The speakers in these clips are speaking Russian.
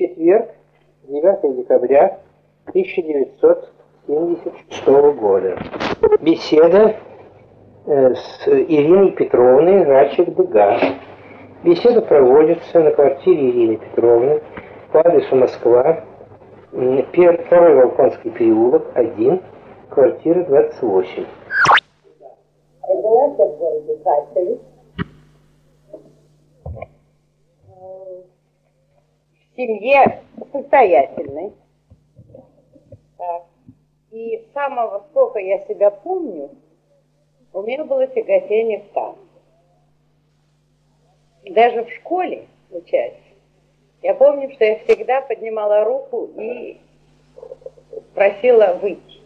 четверг, 9 декабря 1976 года. Беседа э, с Ириной Петровной Рачек-Дега. Беседа проводится на квартире Ирины Петровны по адресу Москва, второй Волконский переулок, 1, квартира 28. Родилась я в городе Харькове. В семье состоятельной. И с самого сколько я себя помню, у меня было тяготение к танцу. Даже в школе, учась, я помню, что я всегда поднимала руку и просила выйти.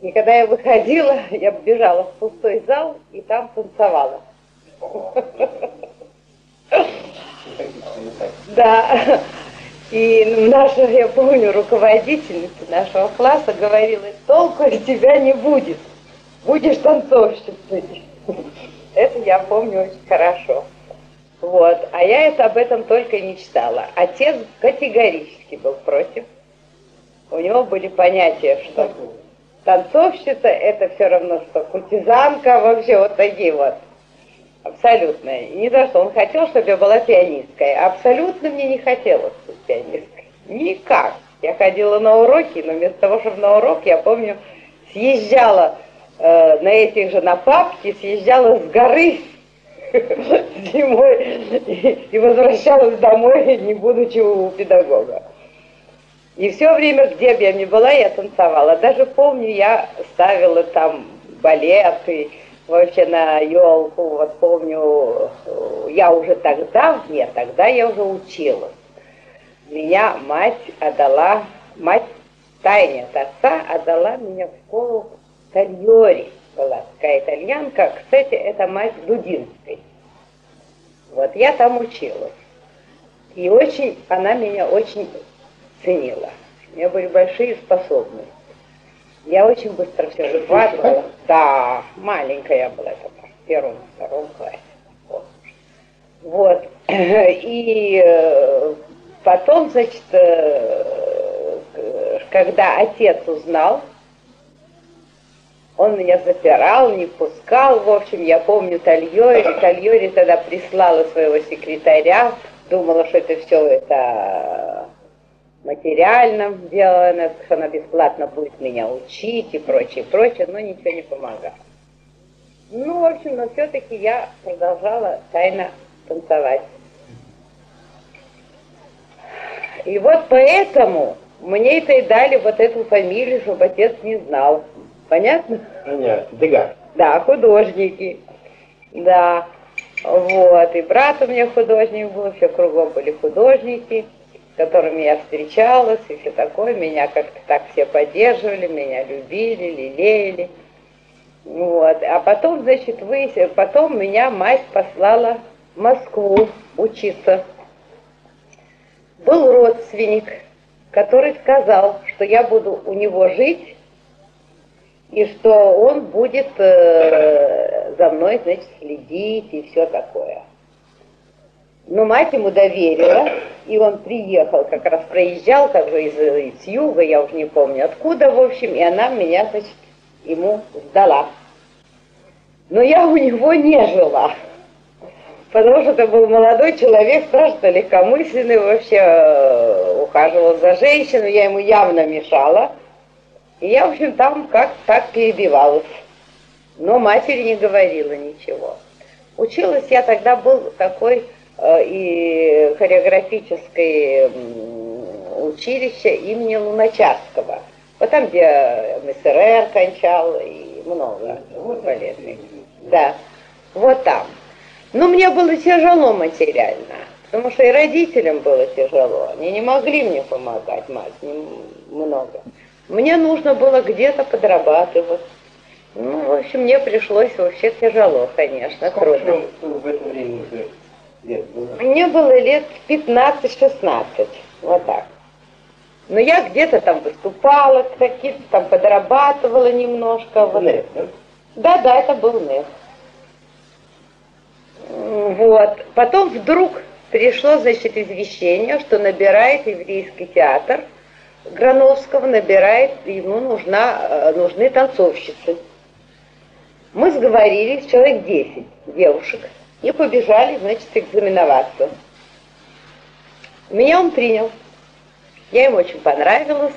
И когда я выходила, я бежала в пустой зал и там танцевала. Да. И наша, я помню, руководительница нашего класса говорила, толку из тебя не будет. Будешь танцовщицей. Это я помню очень хорошо. Вот. А я это об этом только мечтала. Отец категорически был против. У него были понятия, что танцовщица это все равно, что куртизанка, вообще вот такие вот. Абсолютно. Не за что. Он хотел, чтобы я была пианисткой. Абсолютно мне не хотелось быть пианисткой. Никак. Я ходила на уроки, но вместо того, чтобы на урок, я помню, съезжала э, на этих же, на папки, съезжала с горы зимой и, и возвращалась домой, не будучи у педагога. И все время, где бы я ни была, я танцевала. Даже помню, я ставила там балеты, вообще на елку, вот помню, я уже тогда, нет, тогда я уже училась. Меня мать отдала, мать тайне от отца отдала меня в школу Тальори. Была такая итальянка, кстати, это мать Дудинской. Вот я там училась. И очень, она меня очень ценила. У меня были большие способности. Я очень быстро все схватывала. Да, маленькая я была тогда, в первом, втором классе. Вот. вот. И э, потом, значит, э, когда отец узнал, он меня запирал, не пускал. В общем, я помню Тальори. Тальори тогда прислала своего секретаря. Думала, что это все это материально сделано, что она бесплатно будет меня учить и прочее, прочее, но ничего не помогало. Ну, в общем, но все-таки я продолжала тайно танцевать. И вот поэтому мне это и дали вот эту фамилию, чтобы отец не знал. Понятно? Понятно. Дега. Да, художники. Да. Вот. И брат у меня художник был, все кругом были художники которыми я встречалась, и все такое. Меня как-то так все поддерживали, меня любили, лелеяли. Вот. А потом, значит, вы, потом меня мать послала в Москву учиться. Был родственник, который сказал, что я буду у него жить, и что он будет э, за мной, значит, следить и все такое. Но мать ему доверила, и он приехал, как раз проезжал, как бы из, из юга, я уже не помню откуда, в общем, и она меня, значит, ему сдала. Но я у него не жила, потому что это был молодой человек, страшно легкомысленный, вообще э, ухаживал за женщиной, я ему явно мешала. И я, в общем, там как так перебивалась. Но матери не говорила ничего. Училась я тогда, был такой и хореографическое училище имени Луначарского. Вот там, где МСРР кончал, и много балетных. Да, вот там. Но мне было тяжело материально, потому что и родителям было тяжело. Они не могли мне помогать, мать, много. Мне нужно было где-то подрабатывать. Ну, в общем, мне пришлось вообще тяжело, конечно, Сколько трудно. в это время лет было? Мне было лет 15-16, вот так. Но я где-то там выступала, какие-то там подрабатывала немножко. Вот. НЭФ, да? Да, да, это был НЭФ. Вот. Потом вдруг пришло, значит, извещение, что набирает еврейский театр Грановского, набирает, ему нужна, э, нужны танцовщицы. Мы сговорились, человек 10 девушек, и побежали, значит, экзаменоваться. Меня он принял. Я ему очень понравилась.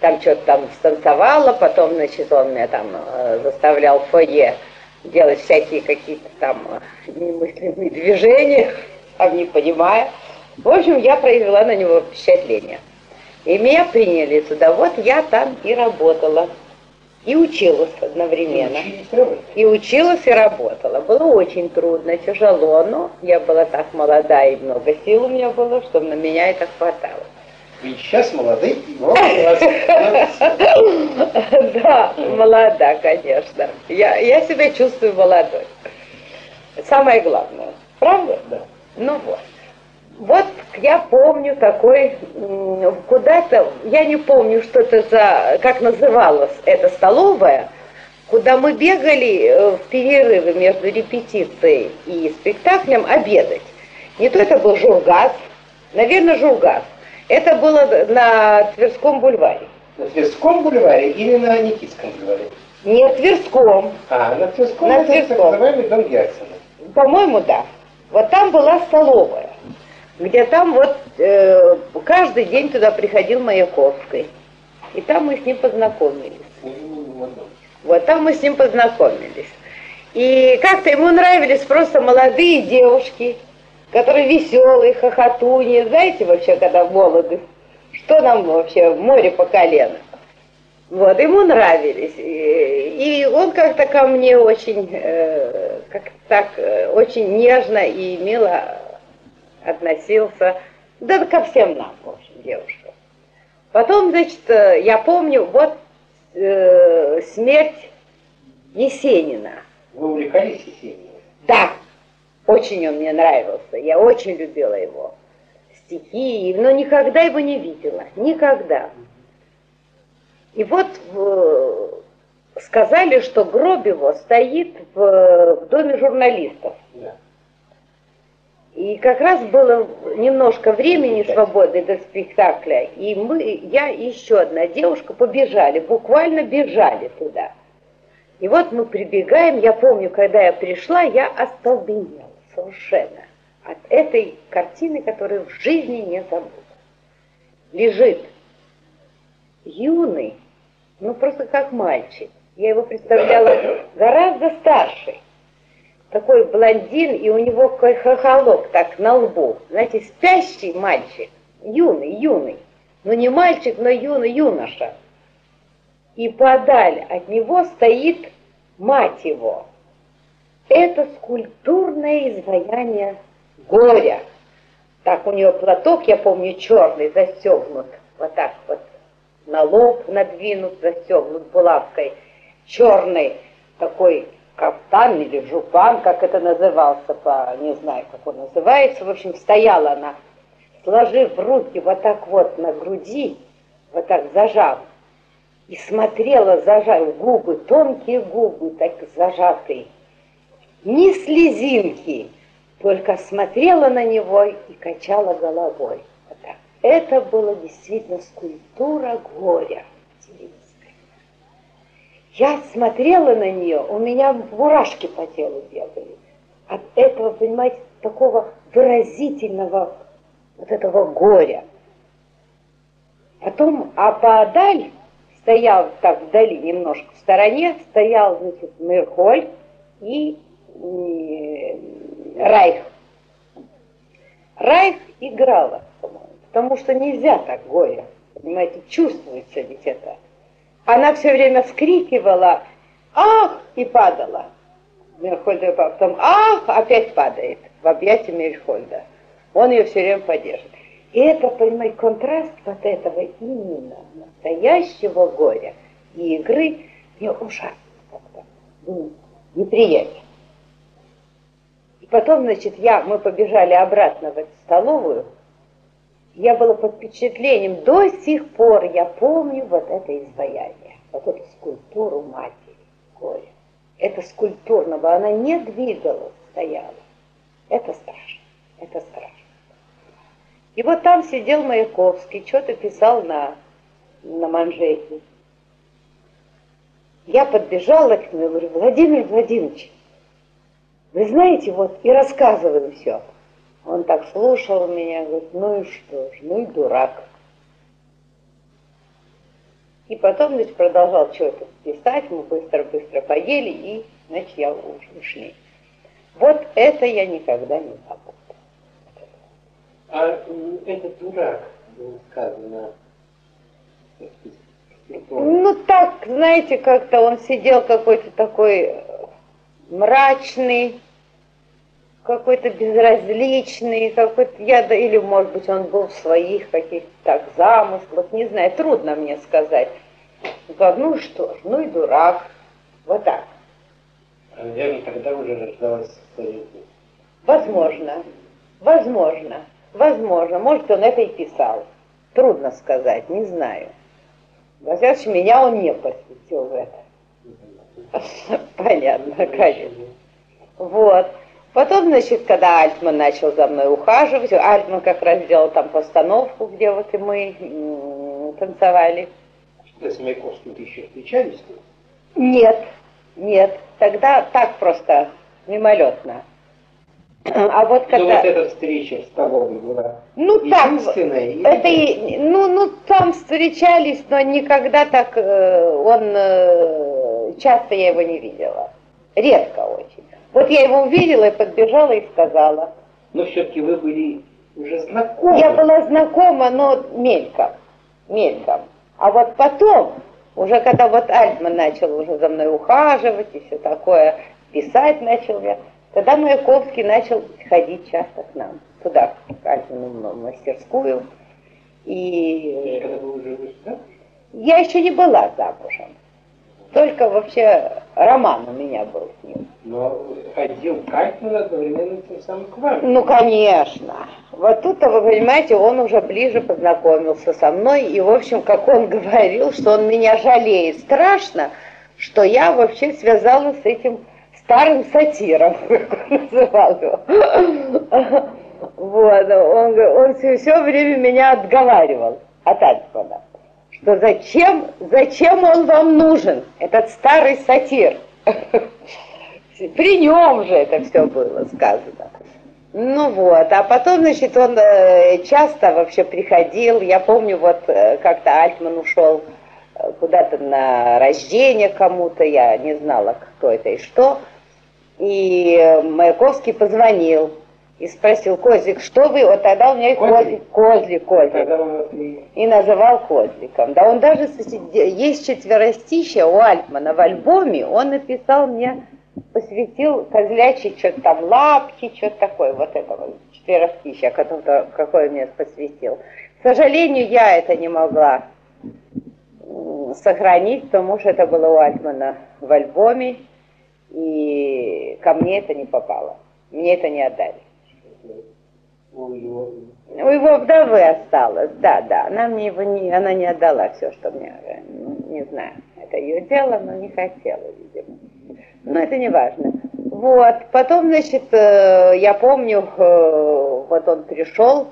Там что-то там станцевала, потом, значит, он меня там э, заставлял в фойе делать всякие какие-то там э, немыслимые движения, там не понимая. В общем, я произвела на него впечатление. И меня приняли туда. Вот я там и работала. И училась одновременно. И училась, и работала. Было очень трудно, тяжело, но я была так молода, и много сил у меня было, что на меня это хватало. Ведь сейчас молодые, но Да, молода, конечно. Я, я себя чувствую молодой. Самое главное. Правда? Да. Ну вот. Вот я помню такой, куда-то, я не помню, что это за, как называлась эта столовая, куда мы бегали э, в перерывы между репетицией и спектаклем обедать. Не то это был Жургас, наверное, Жургас. Это было на Тверском бульваре. На Тверском бульваре или на Никитском бульваре? Не Тверском. А, на Тверском На это Тверском. так называемый дом Герцена. По-моему, да. Вот там была столовая, где там вот э, каждый день туда приходил Маяковский. И там мы с ним познакомились. Вот там мы с ним познакомились. И как-то ему нравились просто молодые девушки, которые веселые, хохотуньи. Знаете, вообще, когда молоды, что нам вообще море по колено. Вот, ему нравились. И, и он как-то ко мне очень, э, как так, э, очень нежно и мило относился. Да ко всем нам, в общем, девушкам. Потом, значит, э, я помню, вот э, смерть Есенина. Вы увлекались Есениным? Да, очень он мне нравился, я очень любила его стихи, но никогда его не видела, никогда. И вот э, сказали, что гроб его стоит в, в доме журналистов. И как раз было немножко времени свободы до спектакля, и мы, я и еще одна девушка побежали, буквально бежали туда. И вот мы прибегаем, я помню, когда я пришла, я остолбенела совершенно от этой картины, которую в жизни не забуду. Лежит юный, ну просто как мальчик. Я его представляла гораздо старше. Такой блондин, и у него хохолок так на лбу. Знаете, спящий мальчик, юный, юный. Ну не мальчик, но юный юноша. И подаль от него стоит мать его. Это скульптурное изваяние горя. Так у нее платок, я помню, черный, застегнут. Вот так вот на лоб надвинут, застегнут булавкой. Черный такой кафтан или жупан, как это назывался, по, не знаю, как он называется. В общем, стояла она, сложив руки вот так вот на груди, вот так зажав, и смотрела, зажав губы, тонкие губы, так зажатые, ни слезинки, только смотрела на него и качала головой. Вот так. Это была действительно скульптура горя. Я смотрела на нее, у меня мурашки по телу бегали. От этого, понимаете, такого выразительного вот этого горя. Потом, а поодаль стоял так вдали, немножко в стороне, стоял, значит, Мирхоль и Райх. Райх играла, потому что нельзя так горе, понимаете, чувствуется ведь это. Она все время вскрикивала «Ах!» и падала. Мирхольда потом «Ах!» опять падает в объятия Мирхольда. Он ее все время поддерживает. И это, понимаете, контраст вот этого именно настоящего горя и игры мне ужасно как-то неприятен. И потом, значит, я, мы побежали обратно в эту столовую. Я была под впечатлением. До сих пор я помню вот это изваяние, вот эту скульптуру матери горя. Это скульптурного, она не двигалась, стояла. Это страшно. Это страшно. И вот там сидел Маяковский, что-то писал на, на манжете. Я подбежала к нему и говорю, Владимир Владимирович, вы знаете, вот, и рассказываю все. Он так слушал меня, говорит, ну и что ж, ну и дурак. И потом, значит, продолжал что-то писать, мы быстро-быстро поели, и, значит, я ушли. Вот это я никогда не забуду. А этот дурак, сказано, ну так, знаете, как-то он сидел какой-то такой мрачный, какой-то безразличный, какой-то, я, да, или, может быть, он был в своих каких-то так замыслах, не знаю, трудно мне сказать. Ну что ж, ну и дурак, вот так. А, наверное, тогда уже рождалась. Возможно, возможно, возможно, может, он это и писал. Трудно сказать, не знаю. Во всяком меня он не посвятил в это. Понятно, конечно. Вот. Потом, значит, когда Альтман начал за мной ухаживать, Альтман как раз сделал там постановку, где вот и мы танцевали. Что с Маяковским ты еще встречались? Нет, нет, тогда так просто, мимолетно. А вот когда... Ну вот эта встреча с тобой была ну, единственная? Это, и, ну, ну, там встречались, но никогда так, э, он, э, часто я его не видела. Редко очень. Вот я его увидела и подбежала и сказала. Но все-таки вы были уже знакомы. Я была знакома, но мельком, мельком. А вот потом, уже когда вот Альтман начал уже за мной ухаживать и все такое, писать начал я, тогда Маяковский начал ходить часто к нам, туда, к Альтману в мастерскую. И... Когда вы уже вышли, Я еще не была замужем. Только вообще роман у меня был с ним. Но ходил Кайтман одновременно тем самым к вам. Ну, конечно. Вот тут-то, вы понимаете, он уже ближе познакомился со мной, и, в общем, как он говорил, что он меня жалеет страшно, что я вообще связалась с этим старым сатиром, как он называл его. Вот, он, он все, все время меня отговаривал от Альфона что зачем, зачем он вам нужен, этот старый сатир. При нем же это все было сказано. Ну вот, а потом, значит, он э, часто вообще приходил. Я помню, вот э, как-то Альтман ушел э, куда-то на рождение кому-то, я не знала, кто это и что. И Маяковский позвонил и спросил, Козлик, что вы? Вот тогда у меня и Козлик, Козлик, Козлик. И называл Козликом. Да он даже, есть четверостище у Альтмана в альбоме, он написал мне, посвятил козлячий что-то там лапки, что-то такое, вот это вот четверостище, которое, какое мне посвятил. К сожалению, я это не могла сохранить, потому что это было у Альтмана в альбоме, и ко мне это не попало. Мне это не отдали у его... У его вдовы осталось, да, да. Она мне его не, она не отдала все, что мне, ну, не знаю, это ее дело, но не хотела, видимо. Но это не важно. Вот, потом, значит, э, я помню, э, вот он пришел,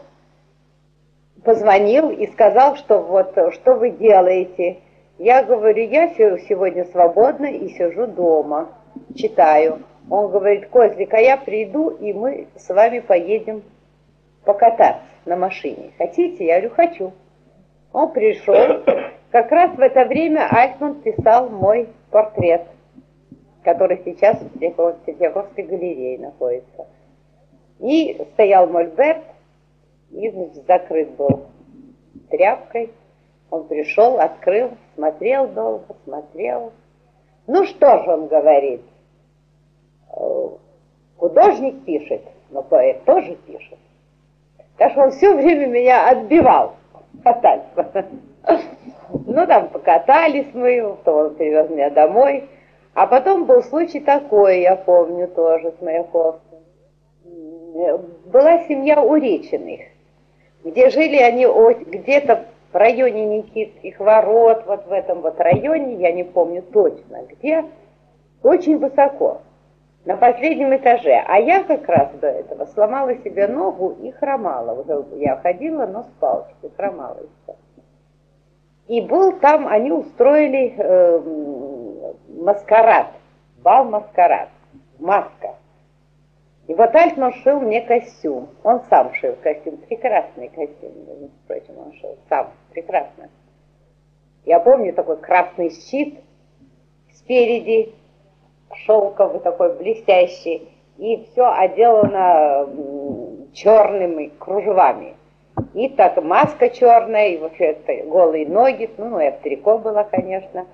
позвонил и сказал, что вот, что вы делаете. Я говорю, я сегодня свободна и сижу дома, читаю. Он говорит, Козлик, а я приду, и мы с вами поедем покататься на машине. Хотите? Я говорю, хочу. Он пришел. Как раз в это время Альтман писал мой портрет, который сейчас в Третьяковской галерее находится. И стоял мольберт, и закрыт был тряпкой. Он пришел, открыл, смотрел долго, смотрел. Ну что же он говорит? Э, художник пишет, но поэт тоже пишет. Так что он все время меня отбивал кататься. Ну, там покатались мы, то он привез меня домой. А потом был случай такой, я помню тоже с Маяковским. Была семья Уречиных, где жили они где-то в районе Никитских ворот, вот в этом вот районе, я не помню точно где, очень высоко. На последнем этаже. А я как раз до этого сломала себе ногу и хромала. Уже я ходила, но с палочкой, хромала еще. И был там, они устроили э, маскарад, бал-маскарад, маска. И вот Альтман шил мне костюм. Он сам шил костюм, прекрасный костюм, между прочим, он шил сам, прекрасно. Я помню такой красный щит спереди, шелковый такой блестящий, и все отделано черными кружевами. И так маска черная, и вообще это голые ноги, ну, ну, я в трико была, конечно.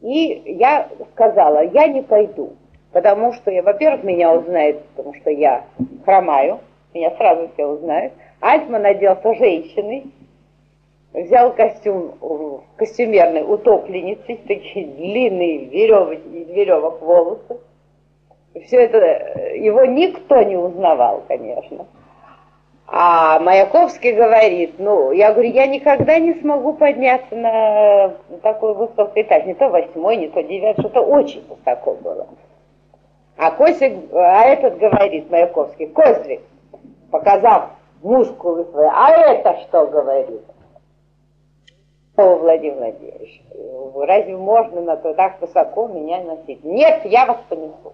И я сказала, я не пойду, потому что, я, во-первых, меня узнают, потому что я хромаю, меня сразу все узнают. Альтман оделся женщиной, взял костюм костюмерной утопленницы, такие длинные веревки, из веревок волосы. Все это, его никто не узнавал, конечно. А Маяковский говорит, ну, я говорю, я никогда не смогу подняться на такой высокий этаж, не то восьмой, не то девятый, что-то очень высоко было. А Костик, а этот говорит, Маяковский, Костик, показав мускулы свои, а это что говорит? О, Владимир Владимирович, разве можно на то так высоко меня носить? Нет, я вас понесу.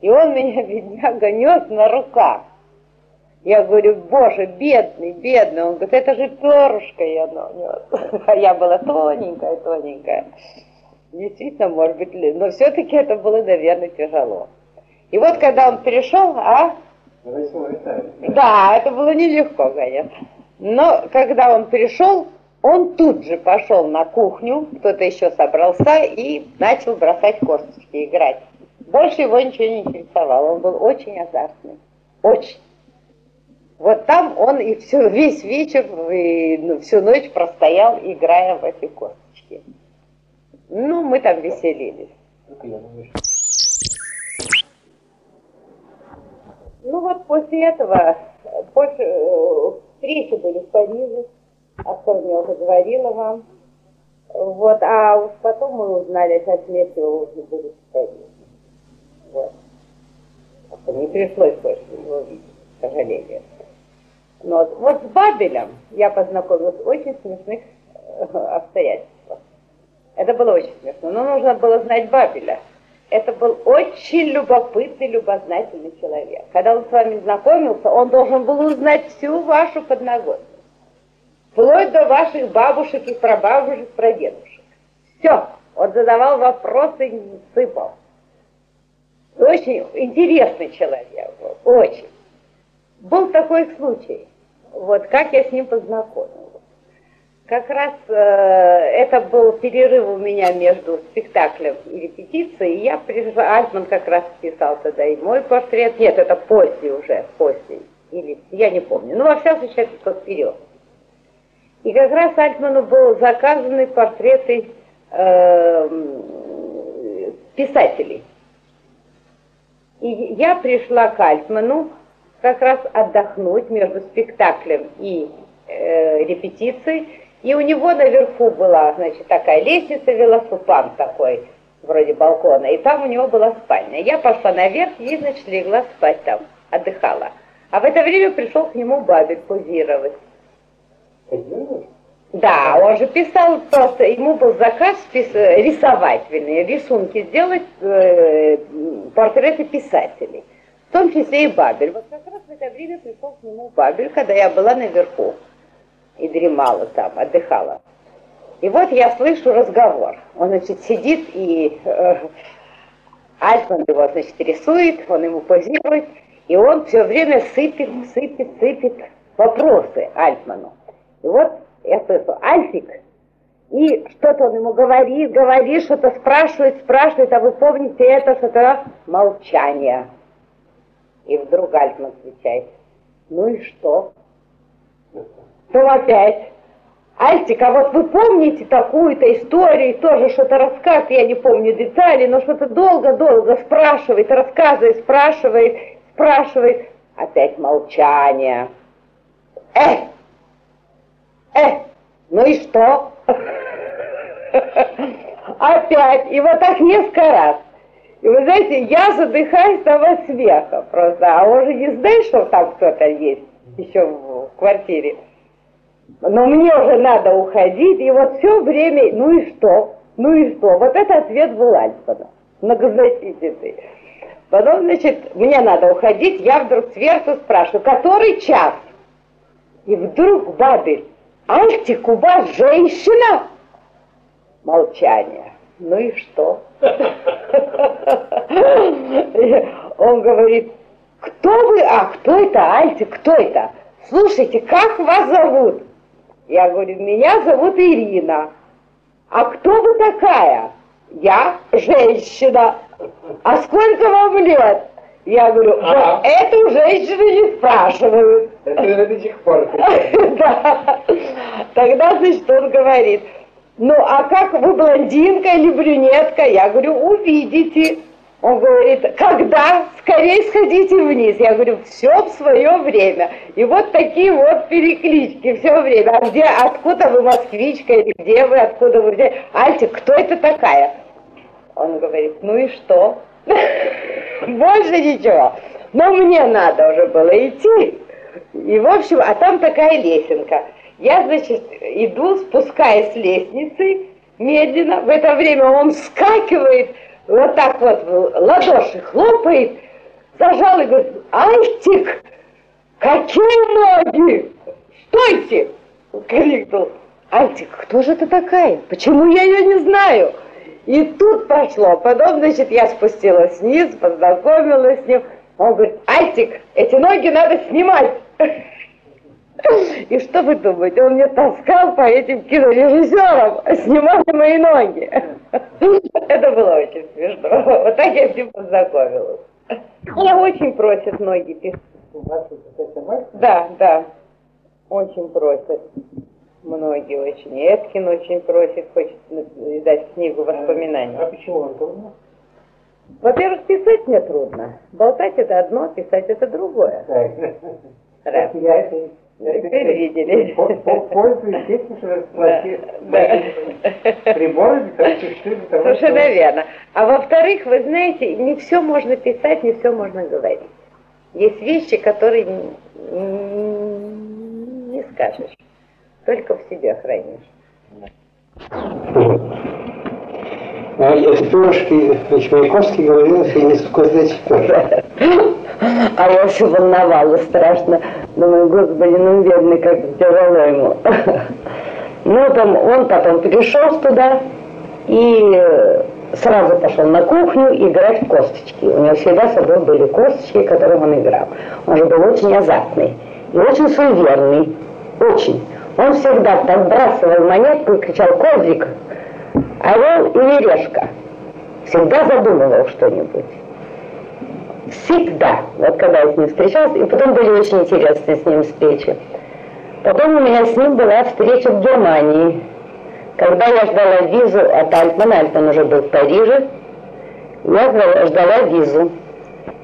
И он меня, бедняга, нес на руках. Я говорю, боже, бедный, бедный. Он говорит, это же перышко я нес. А я была тоненькая, тоненькая. Действительно, может быть, но все-таки это было, наверное, тяжело. И вот когда он перешел, а? Да, это было нелегко, конечно. Но когда он перешел, он тут же пошел на кухню, кто-то еще собрался и начал бросать косточки, играть. Больше его ничего не интересовало, он был очень азартный, очень. Вот там он и все, весь вечер, и ну, всю ночь простоял, играя в эти косточки. Ну, мы там веселились. Ну вот после этого, после, э, встречи были в Париже, о я уже говорила вам. Вот, а уж потом мы узнали о смерти его уже в Париже. Вот. Не пришлось больше его видеть, к сожалению. Но вот, вот с Бабелем я познакомилась в очень смешных э, обстоятельствах. Это было очень смешно. Но нужно было знать Бабеля. Это был очень любопытный, любознательный человек. Когда он с вами знакомился, он должен был узнать всю вашу подноготную вплоть до ваших бабушек и прабабушек, прадедушек. Все, он задавал вопросы и сыпал. Очень интересный человек был, очень. Был такой случай, вот как я с ним познакомилась. Как раз э, это был перерыв у меня между спектаклем и репетицией, и я пришла, Альтман как раз писал тогда и мой портрет, нет, это после уже, после, или я не помню, ну во всяком случае это вперед. И как раз Альтману был заказаны портреты э, писателей. И я пришла к Альтману как раз отдохнуть между спектаклем и э, репетицией. И у него наверху была, значит, такая лестница, велосипед такой, вроде балкона, и там у него была спальня. Я пошла наверх и, значит, легла спать там, отдыхала. А в это время пришел к нему Бабель позировать. Да, он же писал просто, ему был заказ пис, рисовать, вернее, рисунки сделать, э, портреты писателей, в том числе и Бабель. Вот как раз в это время пришел к нему Бабель, когда я была наверху и дремала там, отдыхала. И вот я слышу разговор. Он, значит, сидит и э, Альтман его, значит, рисует, он ему позирует, и он все время сыпет, сыпет, сыпет вопросы Альтману. И вот слышу, Альфик, и что-то он ему говорит, говорит, что-то спрашивает, спрашивает, а вы помните это, что-то молчание. И вдруг Альфман отвечает, ну и что? Ну опять. Альтик, а вот вы помните такую-то историю, тоже что-то рассказывает, я не помню детали, но что-то долго-долго спрашивает, рассказывает, спрашивает, спрашивает. Опять молчание. Эх! Э, ну и что? Опять. И вот так несколько раз. И вы знаете, я задыхаюсь от смеха просто, а он же не знает, что там кто-то есть еще в квартире. Но мне уже надо уходить, и вот все время, ну и что? Ну и что? Вот это ответ был Альфана, многозначительный. Потом, значит, мне надо уходить, я вдруг сверху спрашиваю, который час? И вдруг Бабель, Альтик, у вас женщина? Молчание. Ну и что? Он говорит, кто вы? А, кто это, Альтик, кто это? Слушайте, как вас зовут? Я говорю, меня зовут Ирина. А кто вы такая? Я женщина. А сколько вам лет? Я говорю, вот эту женщину не спрашивают. Это до сих пор. Да. Тогда, значит, он говорит, ну а как вы блондинка или брюнетка? Я говорю, увидите. Он говорит, когда? Скорее сходите вниз. Я говорю, все в свое время. И вот такие вот переклички все время. А где, откуда вы москвичка или где вы, откуда вы взяли? Альтик, кто это такая? Он говорит, ну и что? Больше ничего. Но мне надо уже было идти. И, в общем, а там такая лесенка. Я, значит, иду, спускаясь с лестницы, медленно. В это время он вскакивает, вот так вот ладоши хлопает, зажал и говорит, Альтик, какие ноги! Стойте! крикнул. Альтик, кто же это такая? Почему я ее не знаю? И тут пошло. Потом, значит, я спустилась вниз, познакомилась с ним. Он говорит, Альтик, эти ноги надо снимать. И что вы думаете, он мне таскал по этим кинорежиссерам, снимали мои ноги. Это было очень смешно. Вот так я с ним познакомилась. Меня очень просят ноги писать. Да, да, очень просят. Многие очень. Эткин очень просит, хочет издать книгу воспоминаний. А почему он трудно? Во-первых, писать мне трудно. Болтать это одно, писать это другое. Так. Я это Теперь видели. Пользуюсь этим, что приборы, существуют для того, Совершенно верно. А во-вторых, вы знаете, не все можно писать, не все можно говорить. Есть вещи, которые не скажешь, только в себе хранишь. А Пюшки, Чайковский говорил, что не сколько А я все волновалась страшно. Думаю, господи, ну бедный, как тяжело ему. Ну, там, он потом пришел туда и сразу пошел на кухню играть в косточки. У него всегда с собой были косточки, которым он играл. Он же был очень азартный и очень суеверный. Очень. Он всегда подбрасывал монетку и кричал «Козлик!» орел или решка. Всегда задумывал что-нибудь. Всегда. Вот когда я с ним встречалась, и потом были очень интересные с ним встречи. Потом у меня с ним была встреча в Германии. Когда я ждала визу от Альтмана, Альтман уже был в Париже, я ждала визу.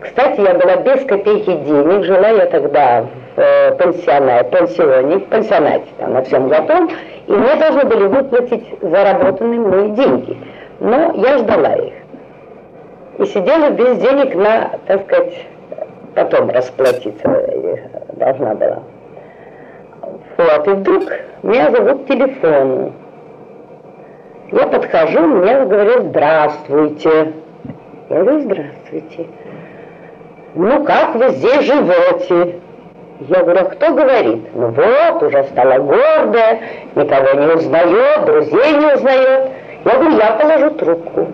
Кстати, я была без копейки денег, жила я тогда э, пансионате, пансионе, пансионате, там, на всем готовом, и мне должны были выплатить заработанные мной деньги. Но я ждала их. И сидела без денег на, так сказать, потом расплатиться должна была. Вот, и вдруг меня зовут телефон. Я подхожу, мне говорят, здравствуйте. Я говорю, здравствуйте. Ну, как вы здесь живете? Я говорю, а кто говорит? Ну вот, уже стала гордая, никого не узнает, друзей не узнает. Я говорю, я положу трубку.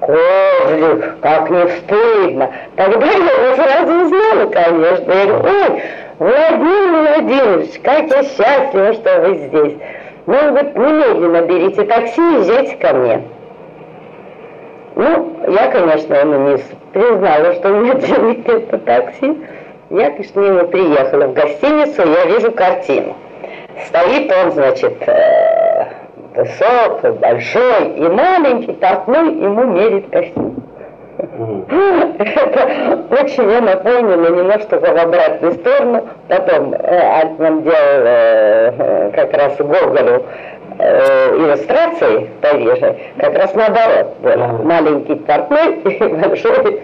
Козлик, как не стыдно. Тогда я его сразу узнала, конечно. Я говорю, ой, Владимир Владимирович, как я счастлива, что вы здесь. Ну, вот немедленно берите такси и езжайте ко мне. Ну, я, конечно, ему не признала, что у меня денег нет на такси. Я к нему приехала в гостиницу, я вижу картину. Стоит он, значит, э, высокий, большой, и маленький портной ему мерит костюм. Это очень мне напомнило немножко в обратную сторону. Потом э, Альтман делал э, как раз Гоголю э, иллюстрации в Париже, как раз наоборот был. Маленький портной и большой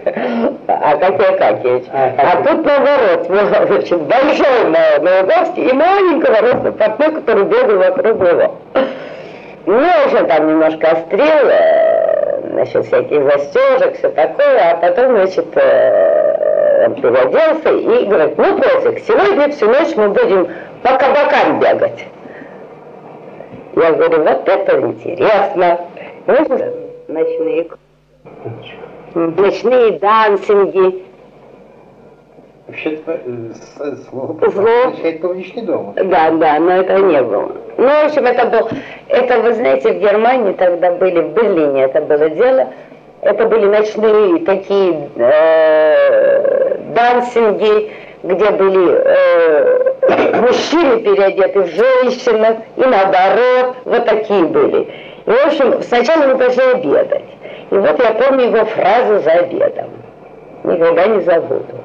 Акакий Акакевич. А тут наоборот, значит, большой Науковский и маленького роста портной, который бегал вокруг него. Ну, общем, там немножко острел, значит, всяких застежек, все такое, а потом, значит, э, переоделся и говорит, ну, Котик, сегодня всю ночь мы будем по кабакам бегать. Я говорю, вот это интересно. Ночные, ночные дансинги, Вообще-то э, слово Слово. означает публичный дом. Да, да, но это не было. Ну, в общем, это был, это, вы знаете, в Германии тогда были, в Берлине это было дело, это были ночные такие э, дансинги, где были э, мужчины переодеты в женщинах, и наоборот, вот такие были. И, в общем, сначала мы пошли обедать. И вот я помню его фразу за обедом. Никогда не забуду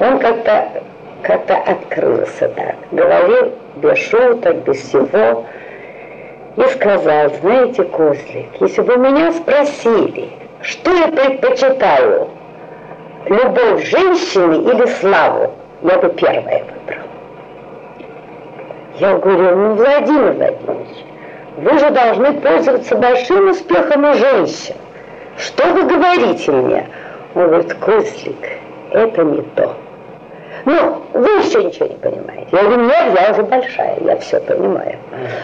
он как-то как-то открылся так, говорил без шуток, без всего, и сказал, знаете, Козлик, если бы меня спросили, что я предпочитаю, любовь женщины или славу, я бы первое выбрал. Я говорю, ну, Владимир Владимирович, вы же должны пользоваться большим успехом у женщин. Что вы говорите мне? Он говорит, Козлик, это не то. Ну, вы еще ничего не понимаете. Я говорю, нет, я уже большая, я все понимаю.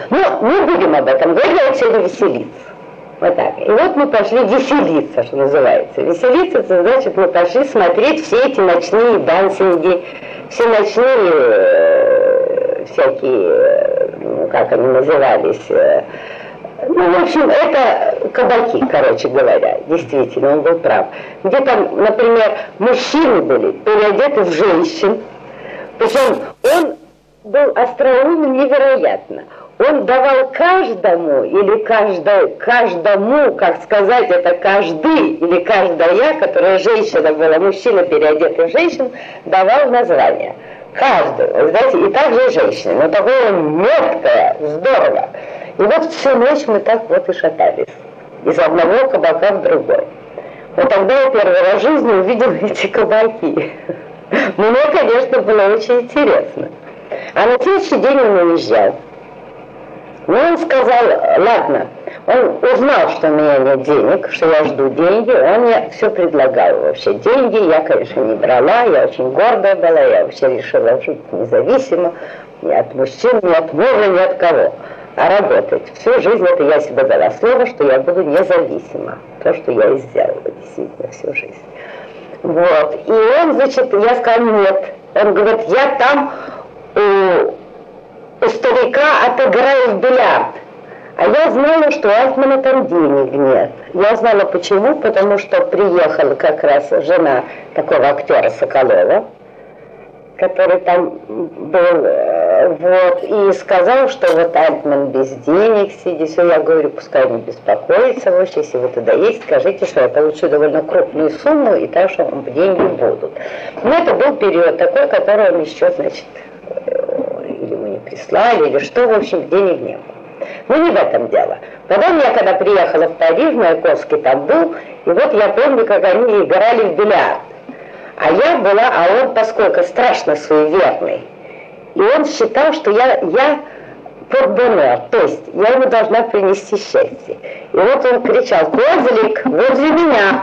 Но не будем об этом говорить, я сегодня веселиться. Вот так. И вот мы пошли веселиться, что называется. Веселиться, это значит, мы пошли смотреть все эти ночные дансинги, все ночные э, всякие, э, ну, как они назывались, э, ну, в общем, это кабаки, короче говоря, действительно, он был прав. Где там, например, мужчины были переодеты в женщин, причем он был остроумен невероятно. Он давал каждому или каждой, каждому, как сказать, это каждый или каждая, которая женщина была, мужчина переодетый в женщину, давал название. Каждую, знаете, и также женщина, но такое меткое, здорово. И вот всю ночь мы так вот и шатались. Из одного кабака в другой. Вот тогда я первый раз в жизни увидела эти кабаки. Мне, конечно, было очень интересно. А на следующий день он уезжал. Ну, он сказал, ладно, он узнал, что у меня нет денег, что я жду деньги, он мне все предлагал вообще. Деньги я, конечно, не брала, я очень гордая была, я вообще решила жить независимо, ни от мужчин, ни от мужа, ни от кого а работать. Всю жизнь это я себе дала слово, что я буду независима. То, что я и сделала действительно всю жизнь. Вот. И он, значит, я сказала, нет. Он говорит, я там у, у старика отыграю в бильярд. А я знала, что у Альтмана там денег нет. Я знала почему, потому что приехала как раз жена такого актера Соколова, который там был, э, вот, и сказал, что вот Альтман без денег сидит, все, я говорю, пускай не беспокоится вообще, если вы туда есть, скажите, что я получу довольно крупную сумму, и так что деньги будут. Но это был период такой, который он еще, значит, э, или мы не прислали, или что, в общем, денег не было. Но не в этом дело. Потом я, когда приехала в Париж, Маяковский там был, и вот я помню, как они играли в бильярд. А я была, а он, поскольку страшно суеверный, и он считал, что я, я подбонер, то есть я ему должна принести счастье. И вот он кричал, козлик, возле меня.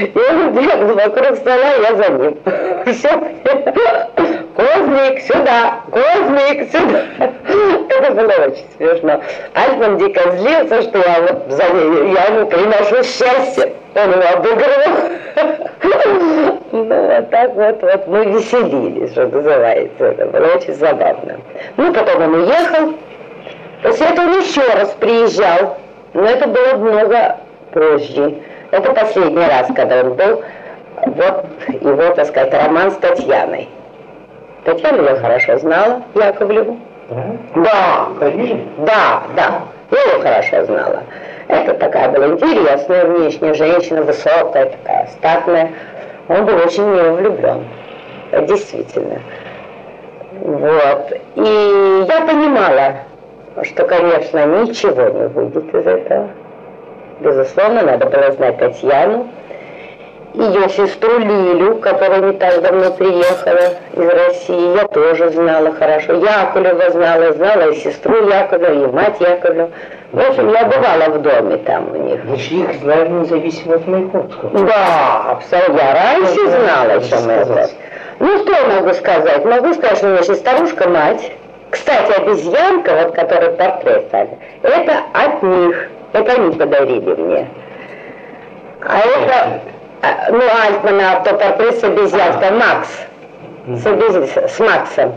И он бегал вокруг стола, я за ним. Все. Козлик, сюда, козлик, сюда. Это было очень смешно. Альтман дико злился, что я вот за ним, я ему приношу счастье. Он его обыгрывал. Ну, вот так вот, вот мы веселились, что называется. Это было очень забавно. Ну, потом он уехал. После этого он еще раз приезжал. Но это было много позже. Это последний раз, когда он был. Вот его, так сказать, роман с Татьяной. Татьяну я хорошо знала, Яковлеву. Да. Да, да. Я его хорошо знала. Это такая была интересная внешняя женщина, высокая, такая статная. Он был очень в нее влюблен. Действительно. Вот. И я понимала, что, конечно, ничего не выйдет из этого. Безусловно, надо было знать Татьяну, ее сестру Лилю, которая не так давно приехала из России, я тоже знала хорошо. Яковлева знала, знала и сестру Яковлеву, и мать Яковлеву. В общем, я бывала в доме там у них. Же их знали независимо от Маяковского. Да, абсолютно. Я раньше знала, чем это. Ну, что я могу сказать? Могу сказать, что значит старушка мать. Кстати, обезьянка, вот который портрет стали, это от них. Это они подарили мне. А это, а, ну, Альтмана автопортрет с обезьянкой, Макс. С, обез... с Максом.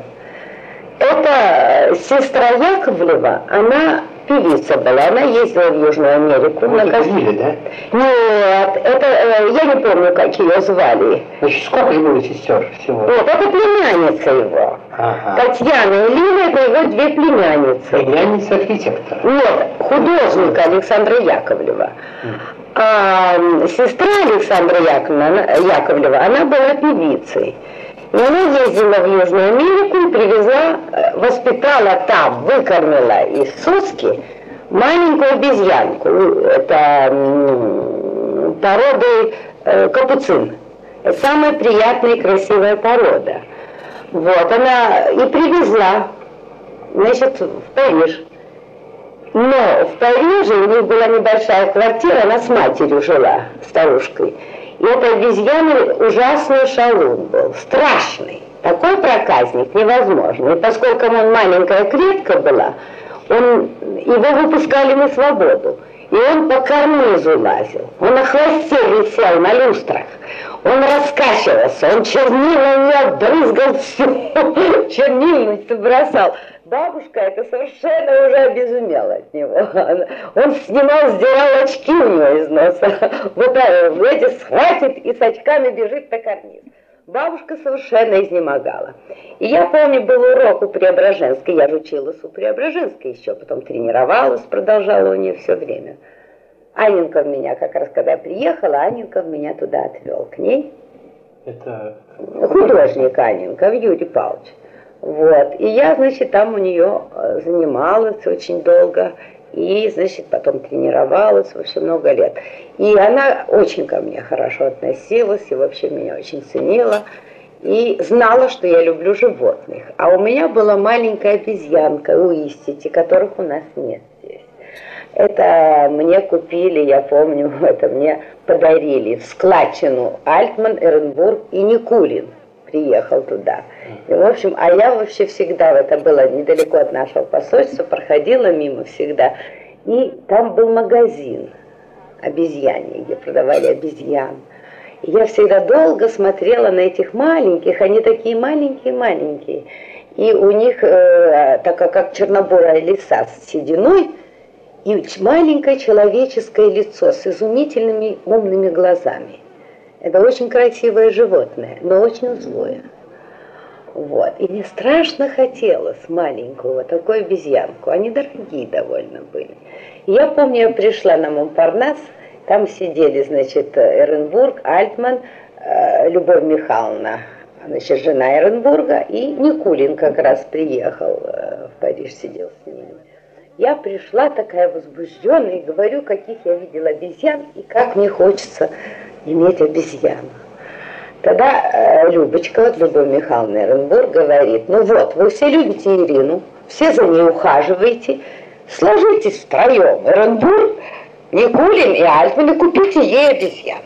Это сестра Яковлева, она певица была, она ездила в Южную Америку. Вы на любили, да? Нет, это, э, я не помню, как ее звали. Значит, сколько ему сестер всего? Вот, это племянница его. Ага. Татьяна и Лина, это его две племянницы. Племянница архитектора. Нет, художника Александра Яковлева. А сестра Александра Яковлева, она была певицей. И она ездила в Южную Америку и привезла, э, воспитала там, выкормила из соски маленькую обезьянку. Это м, породы э, капуцин. Это самая приятная и красивая порода. Вот, она и привезла, значит, в Париж. Но в Париже у них была небольшая квартира, она с матерью жила, старушкой. И этой обезьяны ужасный шалун был, страшный. Такой проказник невозможный. И поскольку он маленькая клетка была, он, его выпускали на свободу. И он по карнизу лазил. Он на хвосте висел на люстрах. Он раскачивался, он чернилами брызгал все, чернильницу бросал. Бабушка это совершенно уже обезумела от него. Он снимал, сдирал очки у него из носа. Вот вот эти схватит и с очками бежит на карниз. Бабушка совершенно изнемогала. И я помню, был урок у Преображенской, я же училась у Преображенской еще, потом тренировалась, продолжала у нее все время. Анинков меня, как раз когда я приехала, Анинков меня туда отвел к ней Это художник Анинков Юрий Павлович. Вот. И я, значит, там у нее э, занималась очень долго. И, значит, потом тренировалась вообще много лет. И она очень ко мне хорошо относилась и вообще меня очень ценила. И знала, что я люблю животных. А у меня была маленькая обезьянка у Истити, которых у нас нет здесь. Это мне купили, я помню, это мне подарили в складчину Альтман, Эренбург и Никулин приехал туда. И, в общем, а я вообще всегда, это было недалеко от нашего посольства, проходила мимо всегда. И там был магазин обезьяний, где продавали обезьян. И я всегда долго смотрела на этих маленьких, они такие маленькие-маленькие. И у них, э, такая как чернобурая лиса с сединой, и маленькое человеческое лицо с изумительными умными глазами. Это очень красивое животное, но очень злое. Вот. И мне страшно хотелось маленькую вот такую обезьянку. Они дорогие довольно были. Я помню, я пришла на Монпарнас, там сидели, значит, Эренбург, Альтман, э, Любовь Михайловна, значит, жена Эренбурга, и Никулин как раз приехал э, в Париж, сидел с ними. Я пришла такая возбужденная и говорю, каких я видела обезьян, и как мне хочется иметь обезьяну. Тогда э, Любочка, вот Любовь Михайловна Эренбург, говорит, ну вот, вы все любите Ирину, все за ней ухаживаете, сложитесь втроем, Эренбург, Никулин и Альтман, и купите ей обезьян.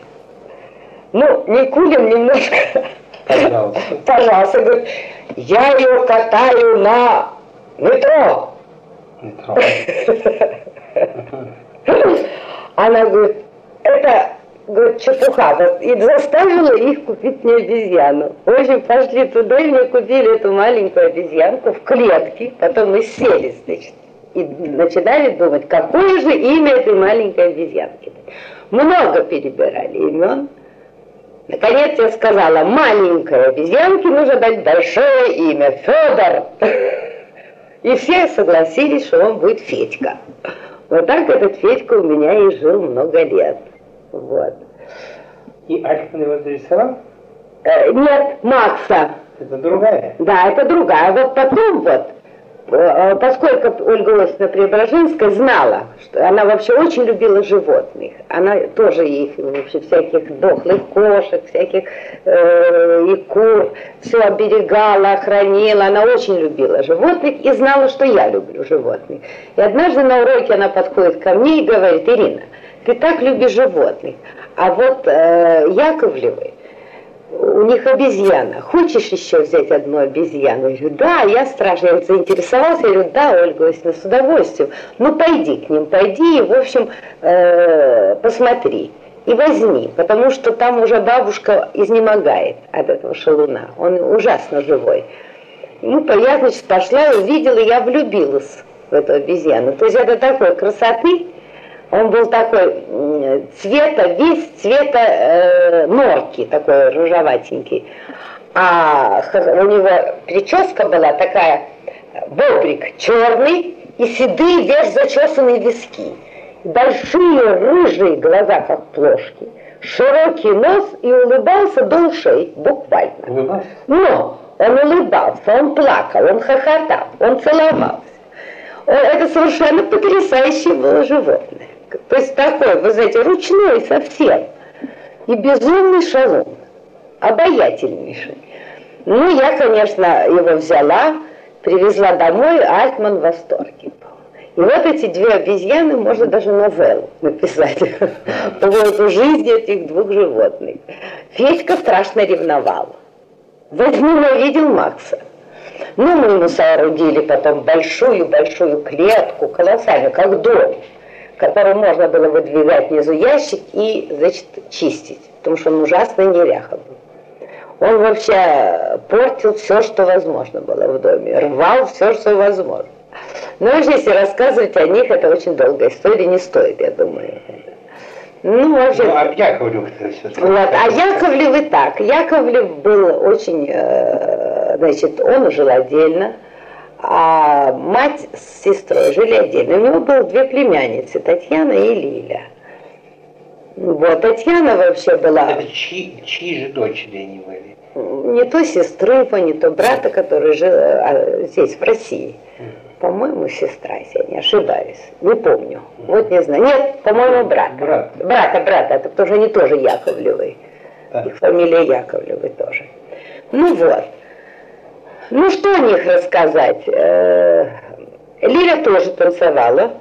Ну, Никулин немножко, Пожалуйста. пожалуйста, говорит, я ее катаю на метро. Метро. Она говорит, это чепуха. Вот, И заставила их купить мне обезьяну. В общем, пошли туда и мне купили эту маленькую обезьянку в клетке. Потом мы сели, значит, и начинали думать, какое же имя этой маленькой обезьянки. Много перебирали имен. Наконец я сказала, маленькой обезьянке нужно дать большое имя, Федор. И все согласились, что он будет Федька. Вот так этот Федька у меня и жил много лет. Вот. И Альтман его зарисовал? Э, нет, Макса. Это другая? Да, это другая. Вот потом вот, э, поскольку Ольга Осиповна Преображенская знала, что она вообще очень любила животных, она тоже их, вообще всяких дохлых кошек, всяких э, и кур, все оберегала, хранила, она очень любила животных и знала, что я люблю животных. И однажды на уроке она подходит ко мне и говорит, Ирина, ты так любишь животных, а вот э, Яковлевы, у них обезьяна. Хочешь еще взять одну обезьяну? Я говорю, да, я страшно. Я заинтересовался, я говорю, да, Ольга Васильевна, с удовольствием. Ну, пойди к ним, пойди и, в общем, э, посмотри. И возьми, потому что там уже бабушка изнемогает от этого шалуна. Он ужасно живой. Ну, я, значит, пошла, увидела, я влюбилась в эту обезьяну. То есть это такой красоты, он был такой цвета, весь цвета э, норки, такой рыжеватенький. А у него прическа была такая, бобрик черный и седые вверх зачесанные виски. Большие рыжие глаза, как плошки. Широкий нос и улыбался до ушей, буквально. Улыбался? Но он улыбался, он плакал, он хохотал, он целовался. Это совершенно потрясающее было животное. То есть такой, вы знаете, ручной совсем. И безумный шалун. Обаятельнейший. Ну, я, конечно, его взяла, привезла домой, Альтман в восторге И вот эти две обезьяны, можно даже новеллу написать по поводу жизни этих двух животных. Федька страшно ревновал. Возненавидел Макса. Ну, мы ему соорудили потом большую-большую клетку, колоссальную, как дом который можно было выдвигать внизу ящик и, значит, чистить, потому что он ужасно неряха был. Он вообще портил все, что возможно было в доме, рвал все, что возможно. Но вообще, если рассказывать о них, это очень долгая история, не стоит, я думаю. Ну, вообще... Ну, а Яковлев все Вот, а Яковлев и так. Яковлев был очень, э, значит, он жил отдельно, а мать с сестрой жили отдельно. У него было две племянницы, Татьяна и Лиля. Вот, Татьяна вообще была... Это чьи, чьи же дочери они были? Не то сестры не то брата, который жил а, здесь, в России. По-моему, сестра, если я не ошибаюсь. Не помню. Вот не знаю. Нет, по-моему, брат. Брат. Брата, брата. Это тоже не тоже Яковлевый. Да. Их фамилия Яковлевый тоже. Ну вот. Ну, что о них рассказать? Э, Лиля тоже танцевала,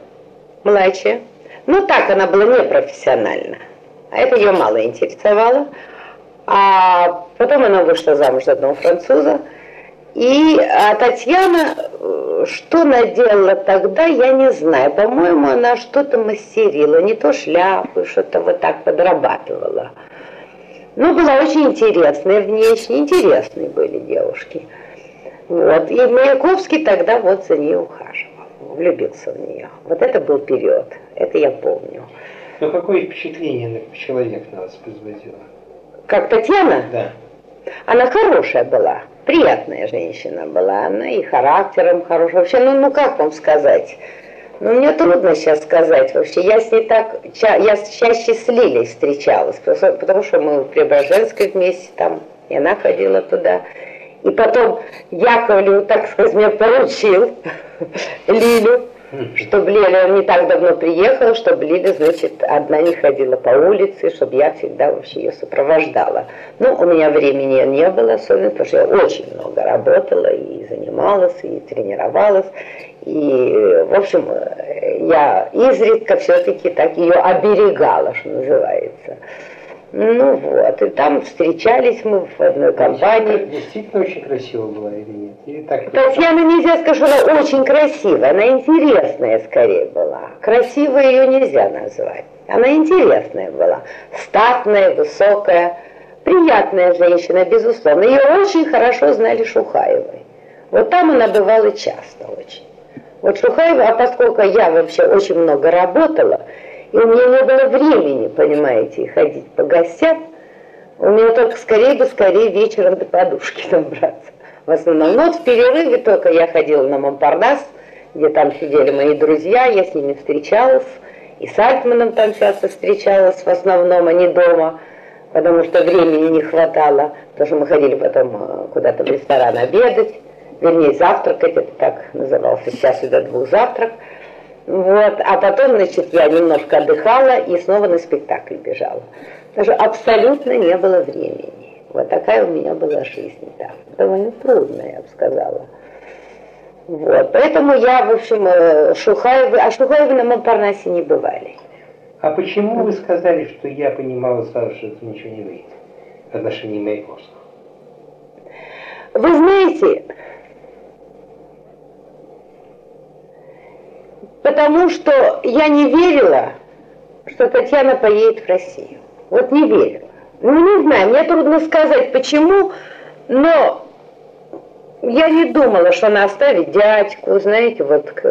младшая. Но так она была непрофессиональна. А это ее мало интересовало. А потом она вышла замуж за одного француза. И а Татьяна, э, что наделала тогда, я не знаю. По-моему, она что-то мастерила, не то шляпы, что-то вот так подрабатывала. Ну, была очень интересная внешне, интересные были девушки. Вот. И Маяковский тогда вот за ней ухаживал, влюбился в нее. Вот это был период, это я помню. Ну какое впечатление человек на вас производила? Как Татьяна? Да. Она хорошая была, приятная женщина была, она и характером хорошая. Вообще, ну, ну как вам сказать? Ну, мне трудно сейчас сказать вообще. Я с ней так, я чаще с Лилей встречалась, потому что мы в Преображенской вместе там, и она ходила туда. И потом Яковлев, так сказать, мне поручил Лилю, чтобы Лиля не так давно приехала, чтобы Лиля, значит, одна не ходила по улице, чтобы я всегда вообще ее сопровождала. Ну, у меня времени не было особенно, потому что я очень много работала и занималась, и тренировалась. И, в общем, я изредка все-таки так ее оберегала, что называется. Ну вот, и там встречались мы в одной компании. Действительно очень красиво была или нет? Или так Татьяна нельзя сказать, что она очень красивая, она интересная скорее была. Красивой ее нельзя назвать. Она интересная была, статная, высокая, приятная женщина, безусловно. Ее очень хорошо знали Шухаевой. Вот там она бывала часто очень. Вот Шухаева, а поскольку я вообще очень много работала, и у меня не было времени, понимаете, ходить по гостям. У меня только скорее бы скорее вечером до подушки добраться. В основном. Но вот в перерыве только я ходила на Монпардас, где там сидели мои друзья, я с ними встречалась, и с Альтманом там часто встречалась, в основном, а не дома, потому что времени не хватало, потому что мы ходили потом э, куда-то в ресторан обедать, вернее, завтракать, это так назывался, сейчас до двух завтрак. Вот, а потом, значит, я немножко отдыхала и снова на спектакль бежала. Даже абсолютно не было времени. Вот такая у меня была жизнь, да. Довольно трудная, я бы сказала. Вот, поэтому я, в общем, э, Шухаевы, а Шухаевы на Монпарнасе не бывали. А почему вы сказали, что я понимала сразу, что это ничего не выйдет в отношении Маяковского? Вы знаете, потому что я не верила, что Татьяна поедет в Россию. Вот не верила. Ну, не знаю, мне трудно сказать, почему, но я не думала, что она оставит дядьку, знаете, вот к,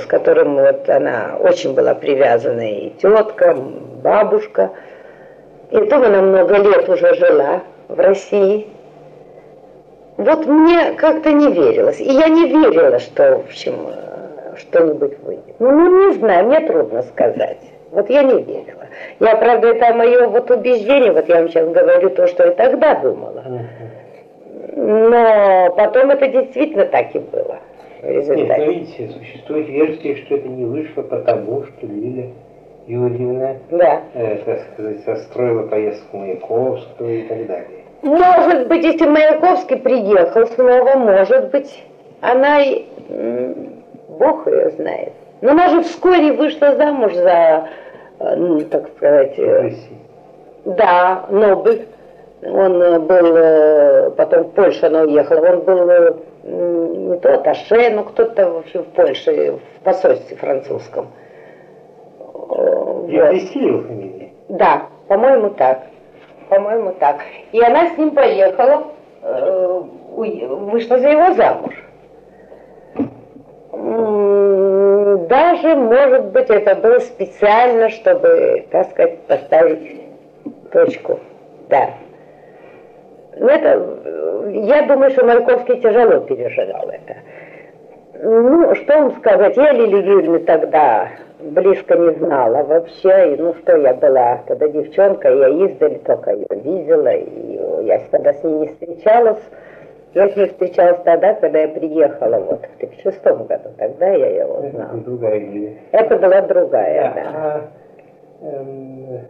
с которым вот она очень была привязана, и тетка, бабушка. И то она много лет уже жила в России. Вот мне как-то не верилось. И я не верила, что, в общем, что-нибудь выйдет. Ну, ну, не знаю, мне трудно сказать. Вот я не верила. Я, правда, это мое вот убеждение, вот я вам сейчас говорю то, что я тогда думала. Но потом это действительно так и было. В результате. Нет, ну, видите, существует версия, что это не вышло потому, что Лиля Юрьевна, да. э, так сказать, расстроила поездку Маяковского и так далее. Может быть, если Маяковский приехал снова, может быть, она и... Бог ее знает. Но она же вскоре вышла замуж за, э, ну, так сказать... Э, да, Нобель. Он э, был, потом в Польшу она уехала, он был не то Аше, но кто-то вообще в Польше, в посольстве французском. Я вот. его фамилия? Да, по-моему так. По-моему так. И она с ним поехала, вышла за его замуж. Даже, может быть, это было специально, чтобы, так сказать, поставить точку. Да. Но это, я думаю, что Маяковский тяжело переживал это. Ну, что вам сказать, я Лили Юрьевны тогда близко не знала вообще, и ну что я была тогда девчонка, я издали только ее видела, и я тогда с ней не встречалась. Я с ней встречалась тогда, когда я приехала, вот, в 2006 году, тогда я ее узнала. Это другая Лилия. Это была другая, да. да. А, эм,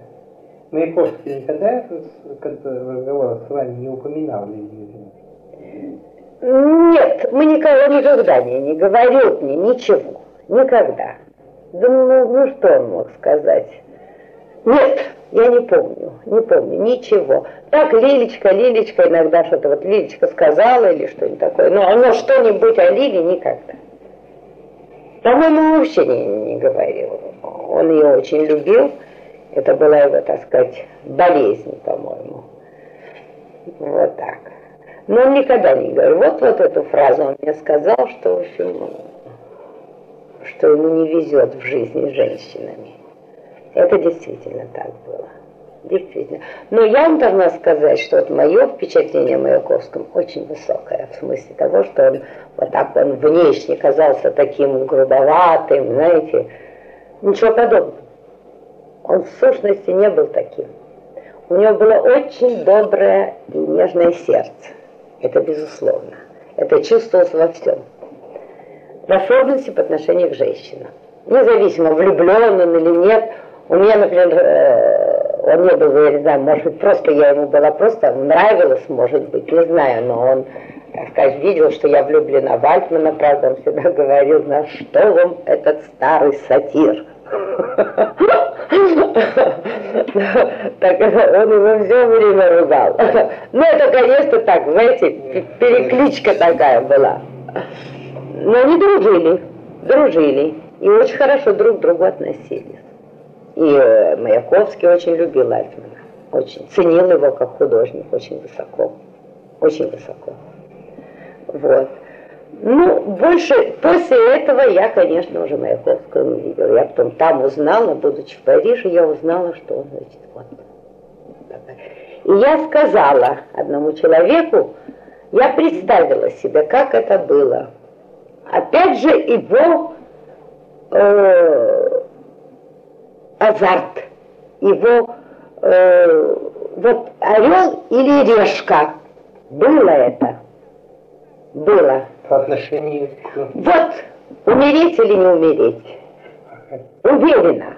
Маяковский никогда, когда разговор с вами, не упоминал Лилию Нет, мы никогда, никогда не, не говорил мне ничего. Никогда. Да ну, ну что он мог сказать? Нет, я не помню, не помню, ничего. Так Лилечка, Лилечка, иногда что-то вот Лилечка сказала или что-нибудь такое, но, но что-нибудь о Лиле никогда. По-моему, вообще не, не говорил. Он ее очень любил, это была его, так сказать, болезнь, по-моему. Вот так. Но он никогда не говорил. Вот, вот эту фразу он мне сказал, что, в общем, что ему не везет в жизни с женщинами. Это действительно так было. Действительно. Но я вам должна сказать, что вот мое впечатление о Маяковском очень высокое, в смысле того, что он вот так он внешне казался таким грубоватым, знаете, ничего подобного. Он в сущности не был таким. У него было очень доброе и нежное сердце. Это безусловно. Это чувствовалось во всем. В особенности по отношению к женщинам. Независимо, влюблен он или нет, у меня, например, э, он не был, я не знаю, может быть, просто я ему была просто нравилась, может быть, не знаю, но он, так сказать, видел, что я влюблена в Альтмана, правда, он всегда говорил, на что вам этот старый сатир? Так он его все время ругал. Ну, это, конечно, так, знаете, перекличка такая была. Но они дружили, дружили и очень хорошо друг к другу относились. И э, Маяковский очень любил Альтмана, очень ценил его как художник очень высоко, очень высоко. Вот. Ну, больше после этого я, конечно, уже Маяковского не видела. Я потом там узнала, будучи в Париже, я узнала, что он, значит, вот. И я сказала одному человеку, я представила себе, как это было опять же его э, азарт, его э, вот орел или решка. Было это. Было. По отношению к... Вот, умереть или не умереть. Уверенно,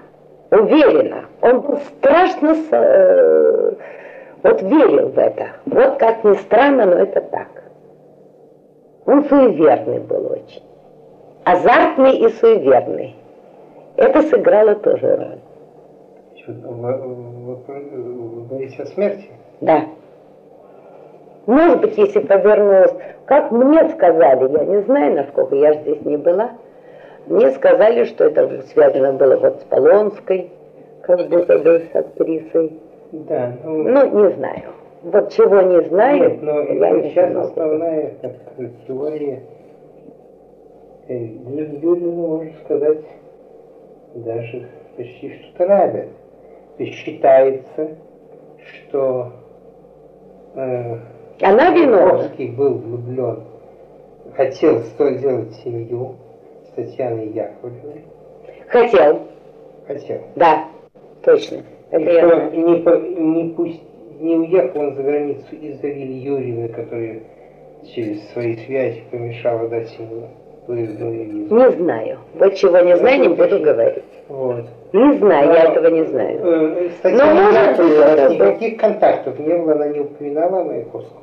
уверенно. Он был страшно, э, вот верил в это. Вот как ни странно, но это так. Он суеверный был очень. Азартный и суеверный. Это сыграло тоже роль. Говорите о смерти? Да. Может быть, если повернулась, как мне сказали, я не знаю, насколько я же здесь не была, мне сказали, что это связано было вот с Полонской, как будто бы с актрисой. Да. Ну, ну не знаю. Вот чего не знаю. Нет, но я не сейчас знаю. основная как, теория э, Юрьевна, можно сказать, даже почти что травят. Считается, что э, она виновна. был влюблен, хотел сделать семью с Татьяной Яковлевной. Хотел. Хотел. Да, точно. Это и что не, не, пусть, не уехал он за границу из-за Лили Юрьевны, которая через свои связи помешала дать ему выездную визу. Не знаю. Вот чего не знаю, не буду говорить. Вот. Не знаю, Но, я этого не знаю. Э, Но может быть, никаких контактов не было, она не упоминала Маяковского.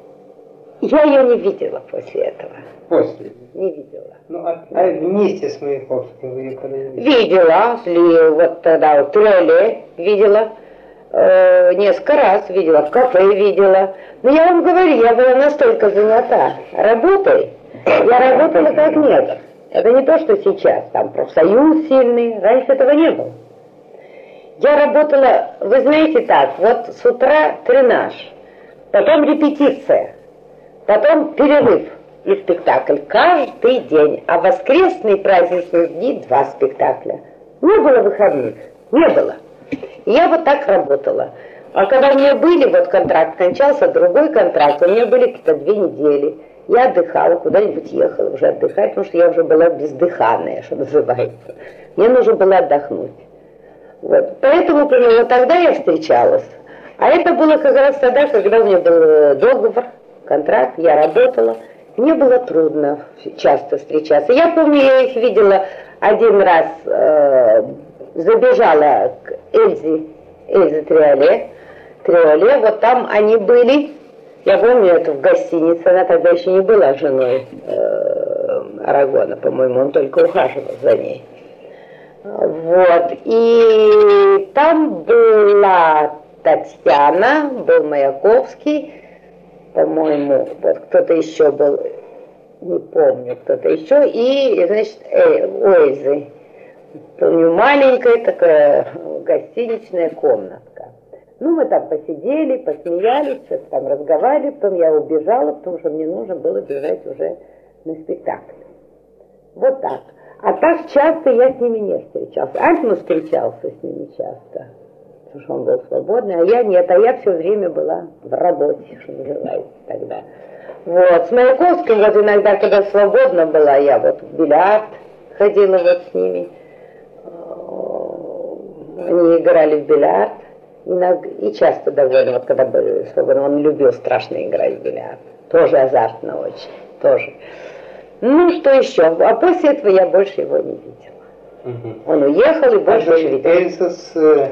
Я ее не видела после этого. После? Не видела. Ну, а, а вместе с Маяковским вы ее когда видели? Видела, ли, вот тогда вот Треле видела. Э, несколько раз видела, в кафе видела. Но я вам говорю, я была настолько занята работой. Я работала как нет. Это не то, что сейчас. Там профсоюз сильный. Раньше этого не было. Я работала, вы знаете так, вот с утра тренаж, потом репетиция, потом перерыв и спектакль каждый день, а воскресные праздничные дни два спектакля. Не было выходных, не было. И я вот так работала. А когда у меня были, вот контракт кончался, другой контракт, у меня были какие-то две недели. Я отдыхала, куда-нибудь ехала уже отдыхать, потому что я уже была бездыханная, что называется. Мне нужно было отдохнуть. Вот. Поэтому примерно тогда я встречалась. А это было как раз тогда, когда у меня был э, договор, контракт, я работала. Мне было трудно часто встречаться. Я помню, я их видела один раз, э, забежала к Эльзе, Эльзе Триоле, Триоле, вот там они были, я помню это в гостинице, она тогда еще не была женой э, Арагона, по-моему, он только ухаживал за ней. Вот. И там была Татьяна, был Маяковский, по-моему, вот кто-то еще был, не помню, кто-то еще, и, значит, э. Помню, маленькая такая гостиничная комнатка. Ну, мы там посидели, посмеялись, что-то там разговаривали, потом я убежала, потому что мне нужно было бежать уже на спектакль. Вот так. А так часто я с ними не встречался. Альтман встречался с ними часто, потому что он был свободный, а я нет, а я все время была в работе, что называется тогда. Вот, с Маяковским вот иногда, когда свободно была, я вот в бильярд ходила вот с ними. Они играли в бильярд. И часто довольно, вот когда свободны, он любил страшно играть в бильярд. Тоже азартно очень, тоже. Ну, что еще? А после этого я больше его не видела. Угу. Он уехал и больше а не видела. Эльза с э,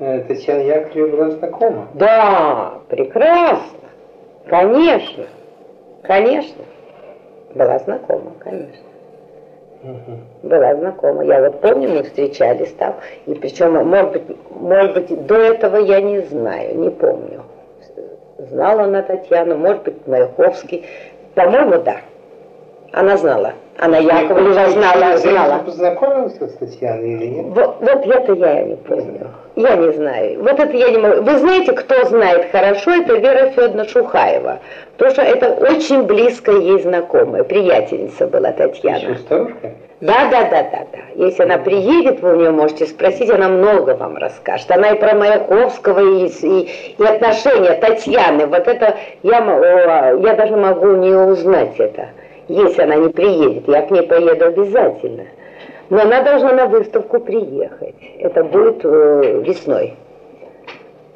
э Татьяной Яковлевой была знакома? Да, прекрасно. Конечно. Конечно. Была знакома, конечно. Угу. Была знакома. Я вот помню, мы встречались там. И причем, может быть, может быть, до этого я не знаю, не помню. Знала она Татьяну, может быть, Маяковский. По-моему, да. Она знала. Она Яковлева знала, знала. познакомился с Татьяной или нет? Вот, вот это я не помню. Я не знаю. Вот это я не могу. Вы знаете, кто знает хорошо, это Вера Федоровна Шухаева. Потому что это очень близкая ей знакомая, приятельница была Татьяна. Еще старушка? Да, да, да, да, да. Если она приедет, вы у нее можете спросить, она много вам расскажет. Она и про Маяковского, и, и, и отношения Татьяны. Вот это я, я даже могу не узнать это. Если она не приедет, я к ней поеду обязательно. Но она должна на выставку приехать. Это будет э, весной.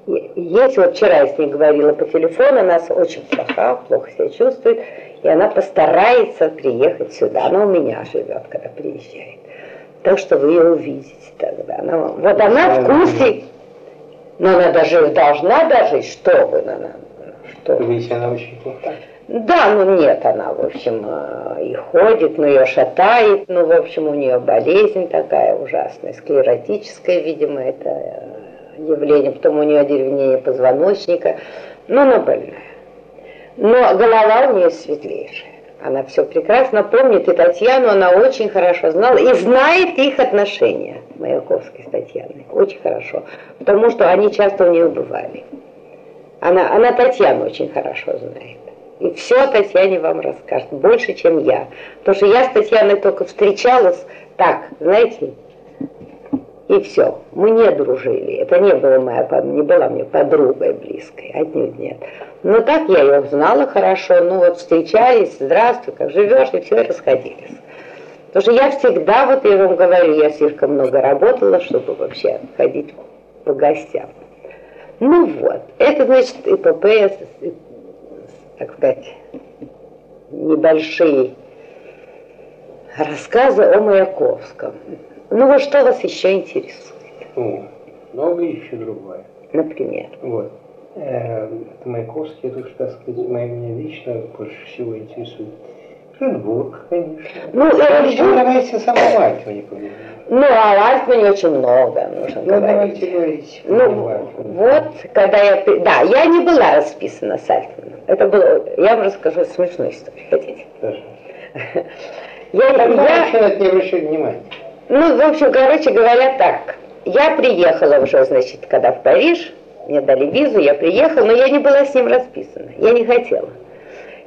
Есть, вот вчера я с ней говорила по телефону, она очень плоха, плохо себя чувствует, и она постарается приехать сюда. Она у меня живет, когда приезжает. Так что вы ее увидите тогда. Она, вот она в курсе, но она даже должна даже, что вы, она, что? Видите, она очень плоха. Да, ну нет, она, в общем, э, и ходит, но ее шатает, ну, в общем, у нее болезнь такая ужасная, склеротическая, видимо, это э, явление, потом у нее одеревнение позвоночника, но она больная. Но голова у нее светлейшая. Она все прекрасно помнит, и Татьяну она очень хорошо знала, и знает их отношения, Маяковской с Татьяной, очень хорошо, потому что они часто у нее бывали. Она, она Татьяну очень хорошо знает. И все Татьяне вам расскажет, больше, чем я. Потому что я с Татьяной только встречалась так, знаете, и все. Мы не дружили. Это не, была моя, не была мне подругой близкой, отнюдь нет. Но так я ее знала хорошо, ну вот встречались, здравствуй, как живешь, и все, и расходились. Потому что я всегда, вот я вам говорю, я слишком много работала, чтобы вообще ходить по гостям. Ну вот, это значит ИПП, так сказать, небольшие рассказы о Маяковском. Ну вот что вас еще интересует? О, много еще другое. Например? Вот. Э, Маяковский, это так сказать, меня лично больше всего интересует. Петербург, конечно. Ну, Оренбург... Давайте сам о Альтмане поговорим. Ну, о Альтмане очень много нужно ну, говорить. давайте говорить. Ну, вот, когда я... Да, я не была расписана с Альтманом. Это было... Я вам расскажу смешную историю. Хотите? Даже. Я, Тогда я... вообще внимания. Ну, в общем, короче говоря, так. Я приехала уже, значит, когда в Париж, мне дали визу, я приехала, но я не была с ним расписана. Я не хотела.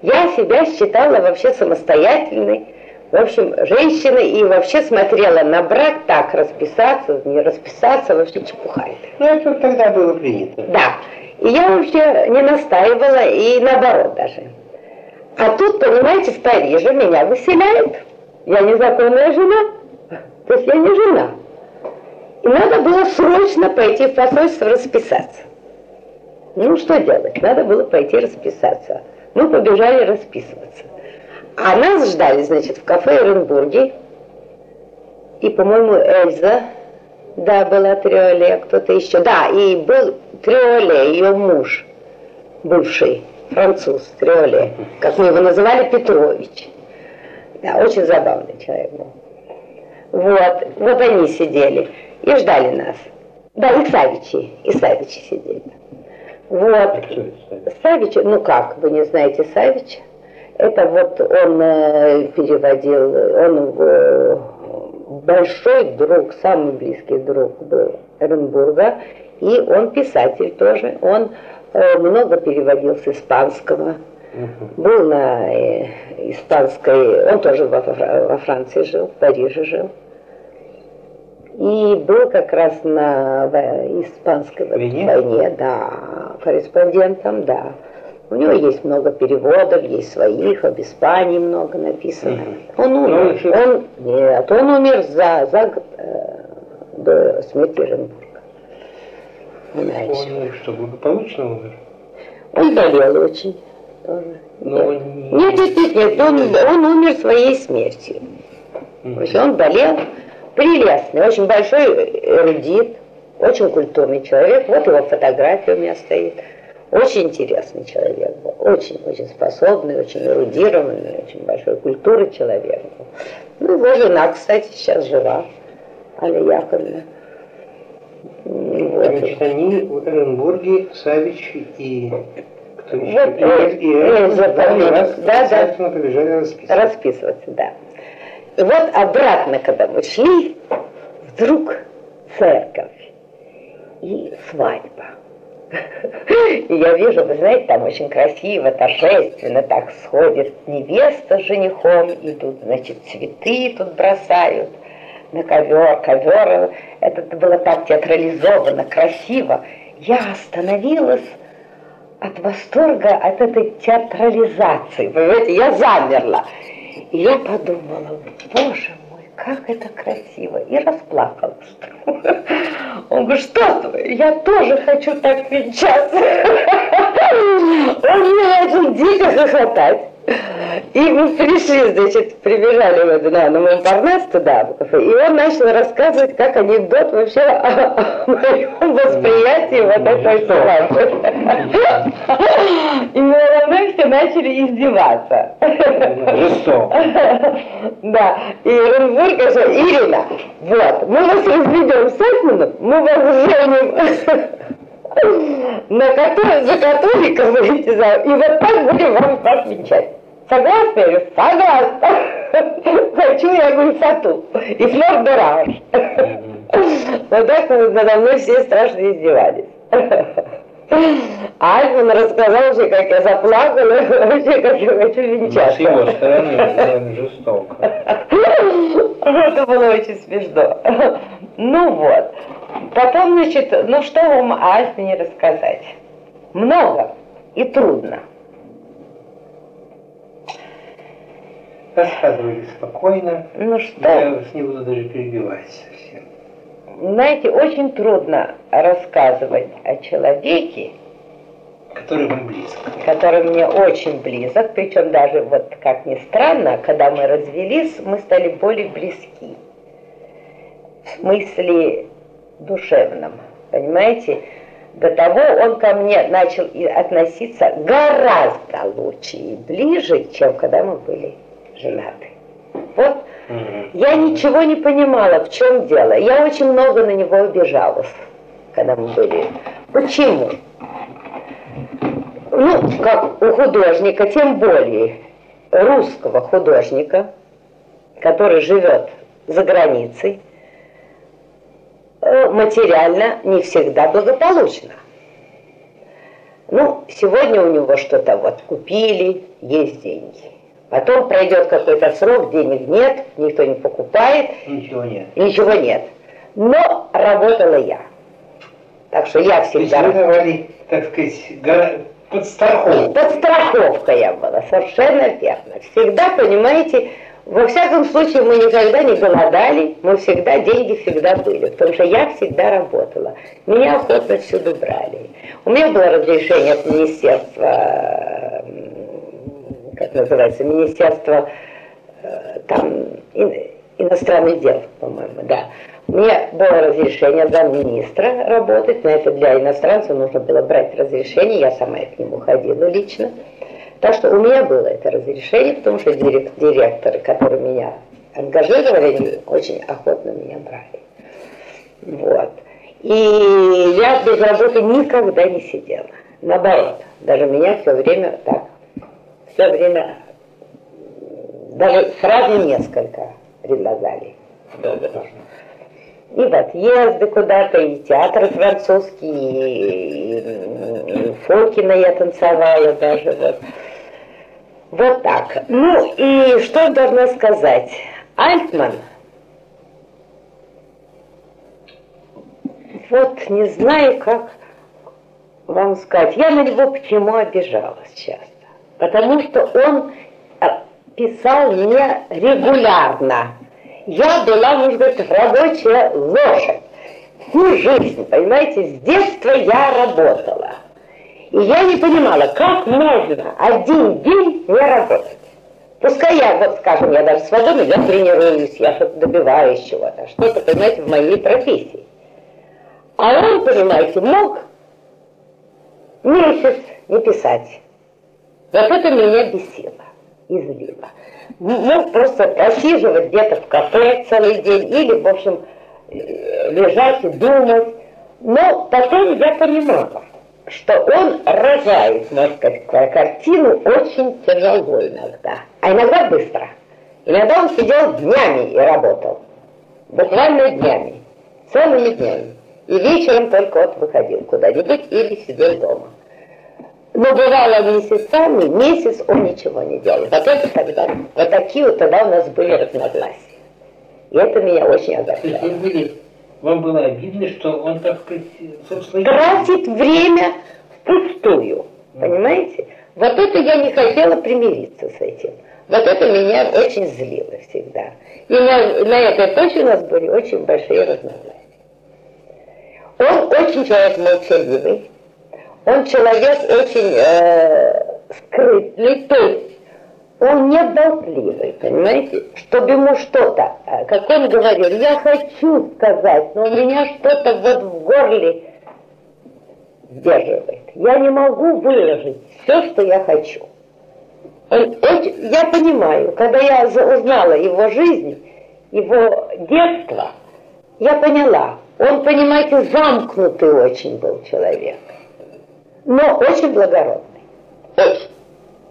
Я себя считала вообще самостоятельной, в общем, женщиной и вообще смотрела на брак так, расписаться, не расписаться, вообще чепуха. Ну, это вот тогда было принято. Да. И я вообще не настаивала, и наоборот даже. А тут, понимаете, в Париже меня выселяют. Я незаконная жена. То есть я не жена. И надо было срочно пойти в посольство расписаться. Ну, что делать? Надо было пойти расписаться. Мы побежали расписываться. А нас ждали, значит, в кафе Эренбурге. И, по-моему, Эльза, да, была Триоле, кто-то еще. Да, и был Триоле, ее муж, бывший француз Триоле, как мы его называли, Петрович. Да, очень забавный человек был. Вот, вот они сидели и ждали нас. Да, и Савичи, и Савичи сидели. Вот. Савич, ну как, вы не знаете Савича? Это вот он э, переводил, он э, большой друг, самый близкий друг был Эренбурга, и он писатель тоже. Он э, много переводил с испанского. Был на испанской, он тоже во Франции жил, в Париже жил. И был как раз на испанской Войне? войне, да, корреспондентом, да. У него есть много переводов, есть своих, об Испании много написано. Он умер, Ну, он, нет, он умер за, за год э, до смерти Оренбурга. Иначе. Он что, благополучно умер? Он болел очень. тоже. Но Нет. не- Нет, нет, нет, нет, он, он умер своей смертью. То есть он болел, прелестный, очень большой эрудит, очень культурный человек. Вот его фотография у меня стоит. Очень интересный человек был, очень-очень способный, очень эрудированный, очень большой культуры человек был. Ну, его жена, кстати, сейчас жива, Аля Яковлевна. Вот. Значит, они в Эренбурге, Савич и кто еще? Вот, и, э, и, э, и запомнил. раз, Да, да. обязательно побежали расписываться. расписываться, да. И вот обратно, когда мы шли, вдруг церковь и свадьба. И я вижу, вы знаете, там очень красиво, торжественно так сходит невеста с женихом, и тут, значит, цветы тут бросают на ковер, ковер, это было так театрализовано, красиво. Я остановилась от восторга от этой театрализации. Понимаете, я замерла. И я подумала, боже мой, как это красиво. И расплакалась. Он говорит, что? Я тоже хочу так венчаться. Он мне начал дико хохотать. И мы пришли, значит, прибежали вот на, на Монпарнас туда, и он начал рассказывать, как анекдот вообще о, о моем восприятии вот этой свадьбы. И мы мной все начали издеваться. Жестоко. Да, и Оренбург говорит, Ирина, вот, мы вас разведем с Эдмоном, мы вас женим на который, за католика выйти за... И вот так будем вам вас венчать. Согласны? Я говорю, согласна. Хочу я высоту. И флер дораж. Вот так надо мной все страшно издевались. А Альман рассказал вообще, как я заплакала, вообще, как я хочу венчаться. С его стороны, жестоко. Это было очень смешно. Ну вот. Потом, значит, ну что вам о Альфине рассказать? Много и трудно. Рассказывали спокойно. Ну что? Я вас не буду даже перебивать совсем. Знаете, очень трудно рассказывать о человеке, Который вам близко. который мне очень близок, причем даже вот как ни странно, когда мы развелись, мы стали более близки. В смысле душевном, понимаете? До того он ко мне начал относиться гораздо лучше и ближе, чем когда мы были женаты. Вот Мгм. я ничего не понимала, в чем дело. Я очень много на него обижалась, когда мы были. Почему? Ну, как у художника, тем более русского художника, который живет за границей, материально не всегда благополучно. Ну, сегодня у него что-то вот купили, есть деньги. Потом пройдет какой-то срок, денег нет, никто не покупает, Ничего нет. ничего нет. Но работала я. Так что я То есть всегда... вы давали, так сказать, подстраховку. Подстраховка я была, совершенно верно. Всегда, понимаете, во всяком случае мы никогда не голодали, мы всегда, деньги всегда были, потому что я всегда работала. Меня охотно всюду брали. У меня было разрешение от министерства, как называется, министерства э, там ин- иностранных дел, по-моему, да. Мне было разрешение замминистра работать, но это для иностранцев нужно было брать разрешение, я сама к нему ходила лично. Так что у меня было это разрешение, потому что дирек- директоры, которые меня ангажировали, они очень охотно меня брали. Вот. И я без работы никогда не сидела. Наоборот, даже меня все время так, все время, даже сразу несколько предлагали. И в отъезды куда-то, и театры французские, и, и Фокина я танцевала даже. Вот. Вот так. Ну и что я должна сказать? Альтман, вот не знаю, как вам сказать, я на него почему обижалась часто. Потому что он а, писал мне регулярно. Я была, может быть, рабочая лошадь. Всю жизнь, понимаете, с детства я работала. И я не понимала, как можно один день не работать. Пускай я, вот скажем, я даже свободна, я тренируюсь, я что-то добиваюсь чего-то, что-то, понимаете, в моей профессии. А он, понимаете, мог месяц не писать. Вот это меня бесило и злило. Мог просто просиживать где-то в кафе целый день или, в общем, э, лежать и думать. Но потом я понимала, что он рожает, можно сказать, картину очень тяжело иногда, а иногда быстро. Иногда он сидел днями и работал, буквально днями, целыми днями. И вечером только вот выходил куда-нибудь или сидел дома. Но бывало месяцами, месяц он ничего не делал. Вот это тогда, вот такие вот тогда у нас были разногласия. И это меня очень огорчало. Вам было обидно, что он, так сказать, собственно, Тратит время впустую. Понимаете? Вот это я не хотела примириться с этим. Вот это меня очень злило всегда. И на, на этой почве у нас были очень большие разногласия. Он очень человек молчаливый, он человек очень э, скрытный, то есть он не болтливый, понимаете? Чтобы ему что-то, э, как он говорил, я хочу сказать, но у меня что-то вот в горле сдерживает. Я не могу выложить все, что я хочу. Он очень, я понимаю, когда я узнала его жизнь, его детство, я поняла, он, понимаете, замкнутый очень был человек, но очень благородный, очень,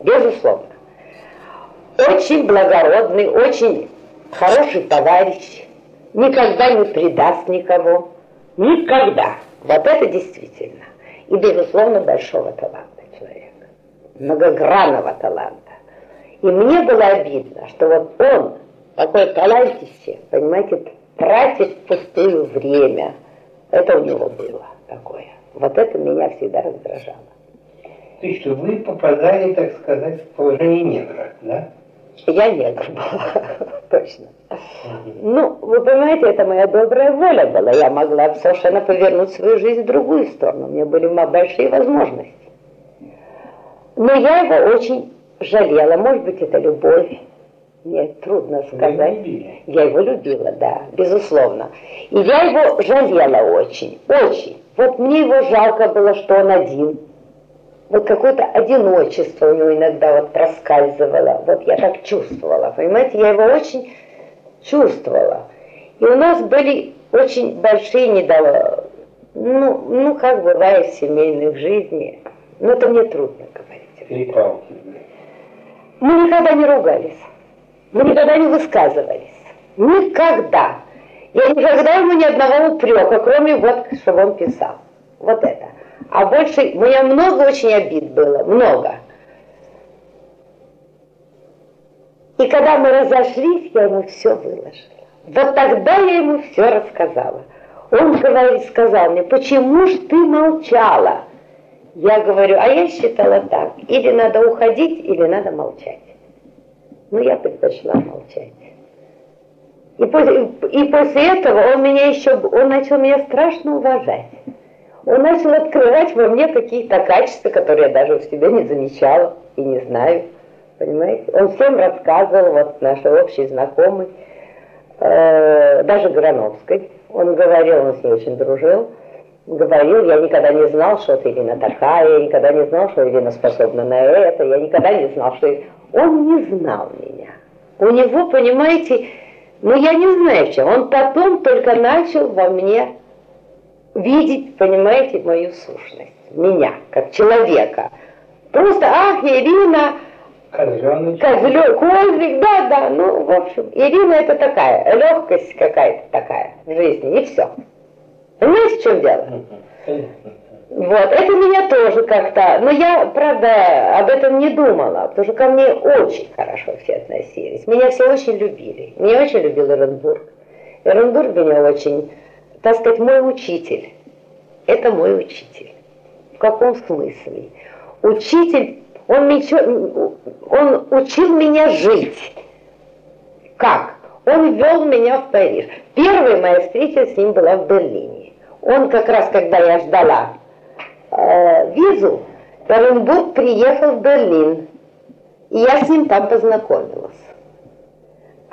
безусловно. Очень благородный, очень хороший товарищ, никогда не предаст никого, никогда. Вот это действительно. И, безусловно, большого таланта человека, многогранного таланта. И мне было обидно, что вот он, такой талантище, понимаете, тратит пустую время. Это у него было такое. Вот это меня всегда раздражало. То есть вы попадали, так сказать, в положение негра, да? Я негр была, точно. Ну, вы понимаете, это моя добрая воля была. Я могла совершенно повернуть свою жизнь в другую сторону. У меня были большие возможности. Но я его очень жалела. Может быть, это любовь. Мне трудно сказать. Я его любила, да, безусловно. И я его жалела очень, очень. Вот мне его жалко было, что он один вот какое-то одиночество у него иногда вот проскальзывало. Вот я так чувствовала, понимаете, я его очень чувствовала. И у нас были очень большие недовольства. Ну, ну, как бывает в семейных жизнях. Но это мне трудно говорить. Перепалки. Мы никогда не ругались. Мы никогда не высказывались. Никогда. Я никогда ему ни одного упрека, кроме вот, чтобы он писал. Вот это. А больше, у меня много очень обид было, много. И когда мы разошлись, я ему все выложила. Вот тогда я ему все рассказала. Он говорит, сказал мне, почему ж ты молчала? Я говорю, а я считала так, или надо уходить, или надо молчать. Ну, я предпочла молчать. И после, и после этого он меня еще, он начал меня страшно уважать он начал открывать во мне какие-то качества, которые я даже в себе не замечала и не знаю. Понимаете? Он всем рассказывал, вот наш общий знакомый, э, даже Грановской. Он говорил, он с ней очень дружил, говорил, я никогда не знал, что ты Ирина такая, я никогда не знал, что Ирина способна на это, я никогда не знал, что... Он не знал меня. У него, понимаете, ну я не знаю в чем, он потом только начал во мне видеть, понимаете, мою сущность, меня, как человека. Просто, ах, Ирина, Козленочек. Козлё, козлик, да, да, ну, в общем, Ирина это такая, легкость какая-то такая в жизни, и все. Понимаете, в чем дело? Вот, это меня тоже как-то, но я, правда, об этом не думала, потому что ко мне очень хорошо все относились. Меня все очень любили. Меня очень любил Эренбург. Эренбург меня очень так сказать, мой учитель. Это мой учитель. В каком смысле? Учитель, он, мечо, он учил меня жить. Как? Он вел меня в Париж. Первая моя встреча с ним была в Берлине. Он как раз, когда я ждала э, визу, Оренбург приехал в Берлин. И я с ним там познакомилась.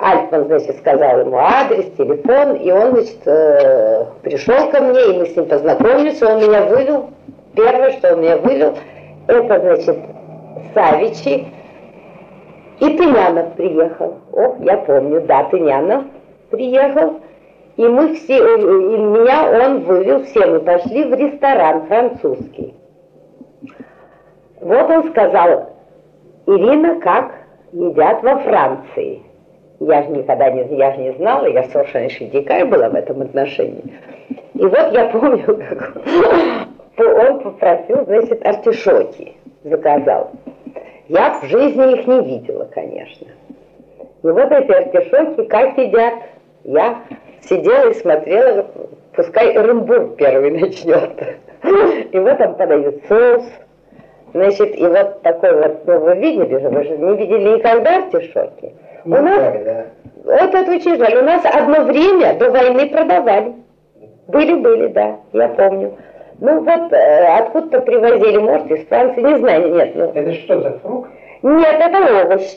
Альтман, значит, сказал ему адрес, телефон, и он, значит, э, пришел ко мне, и мы с ним познакомились, он меня вывел, первое, что он меня вывел, это, значит, Савичи, и Тынянов приехал. О, я помню, да, Тынянов приехал, и мы все, э, и меня он вывел, все мы пошли в ресторан французский. Вот он сказал, Ирина, как едят во Франции. Я же никогда не, я же не знала, я совершенно дикая была в этом отношении. И вот я помню, как он попросил, значит, артишоки заказал. Я в жизни их не видела, конечно. И вот эти артишоки как едят? Я сидела и смотрела, пускай Оренбург первый начнет. И вот там подают соус, Значит, и вот такой вот, ну вы видели же, вы же не видели никогда артишоки. У нас, да. вот это очень жаль, у нас одно время до войны продавали. Были-были, да, я помню. Ну вот, э, откуда-то привозили, может, из Франции, не знаю, нет, ну, Это что за фрукт? нет, это овощ.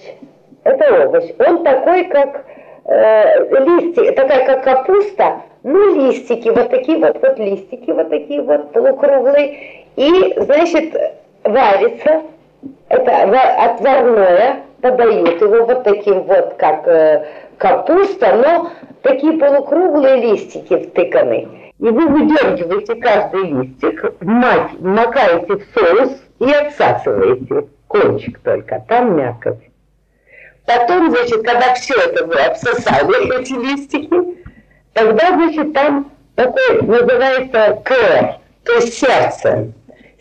Это овощ. Он такой, как э, листья, такая, как капуста, ну, листики, вот такие вот, вот листики, вот такие вот полукруглые. И, значит, варится, это ва- отварное, подают его вот таким вот, как э, капуста, но такие полукруглые листики втыканы. И вы выдергиваете каждый листик, мать, макаете в соус и отсасываете кончик только, там мякоть. Потом, значит, когда все это вы обсосали, эти листики, тогда, значит, там такой называется кэр, то есть сердце.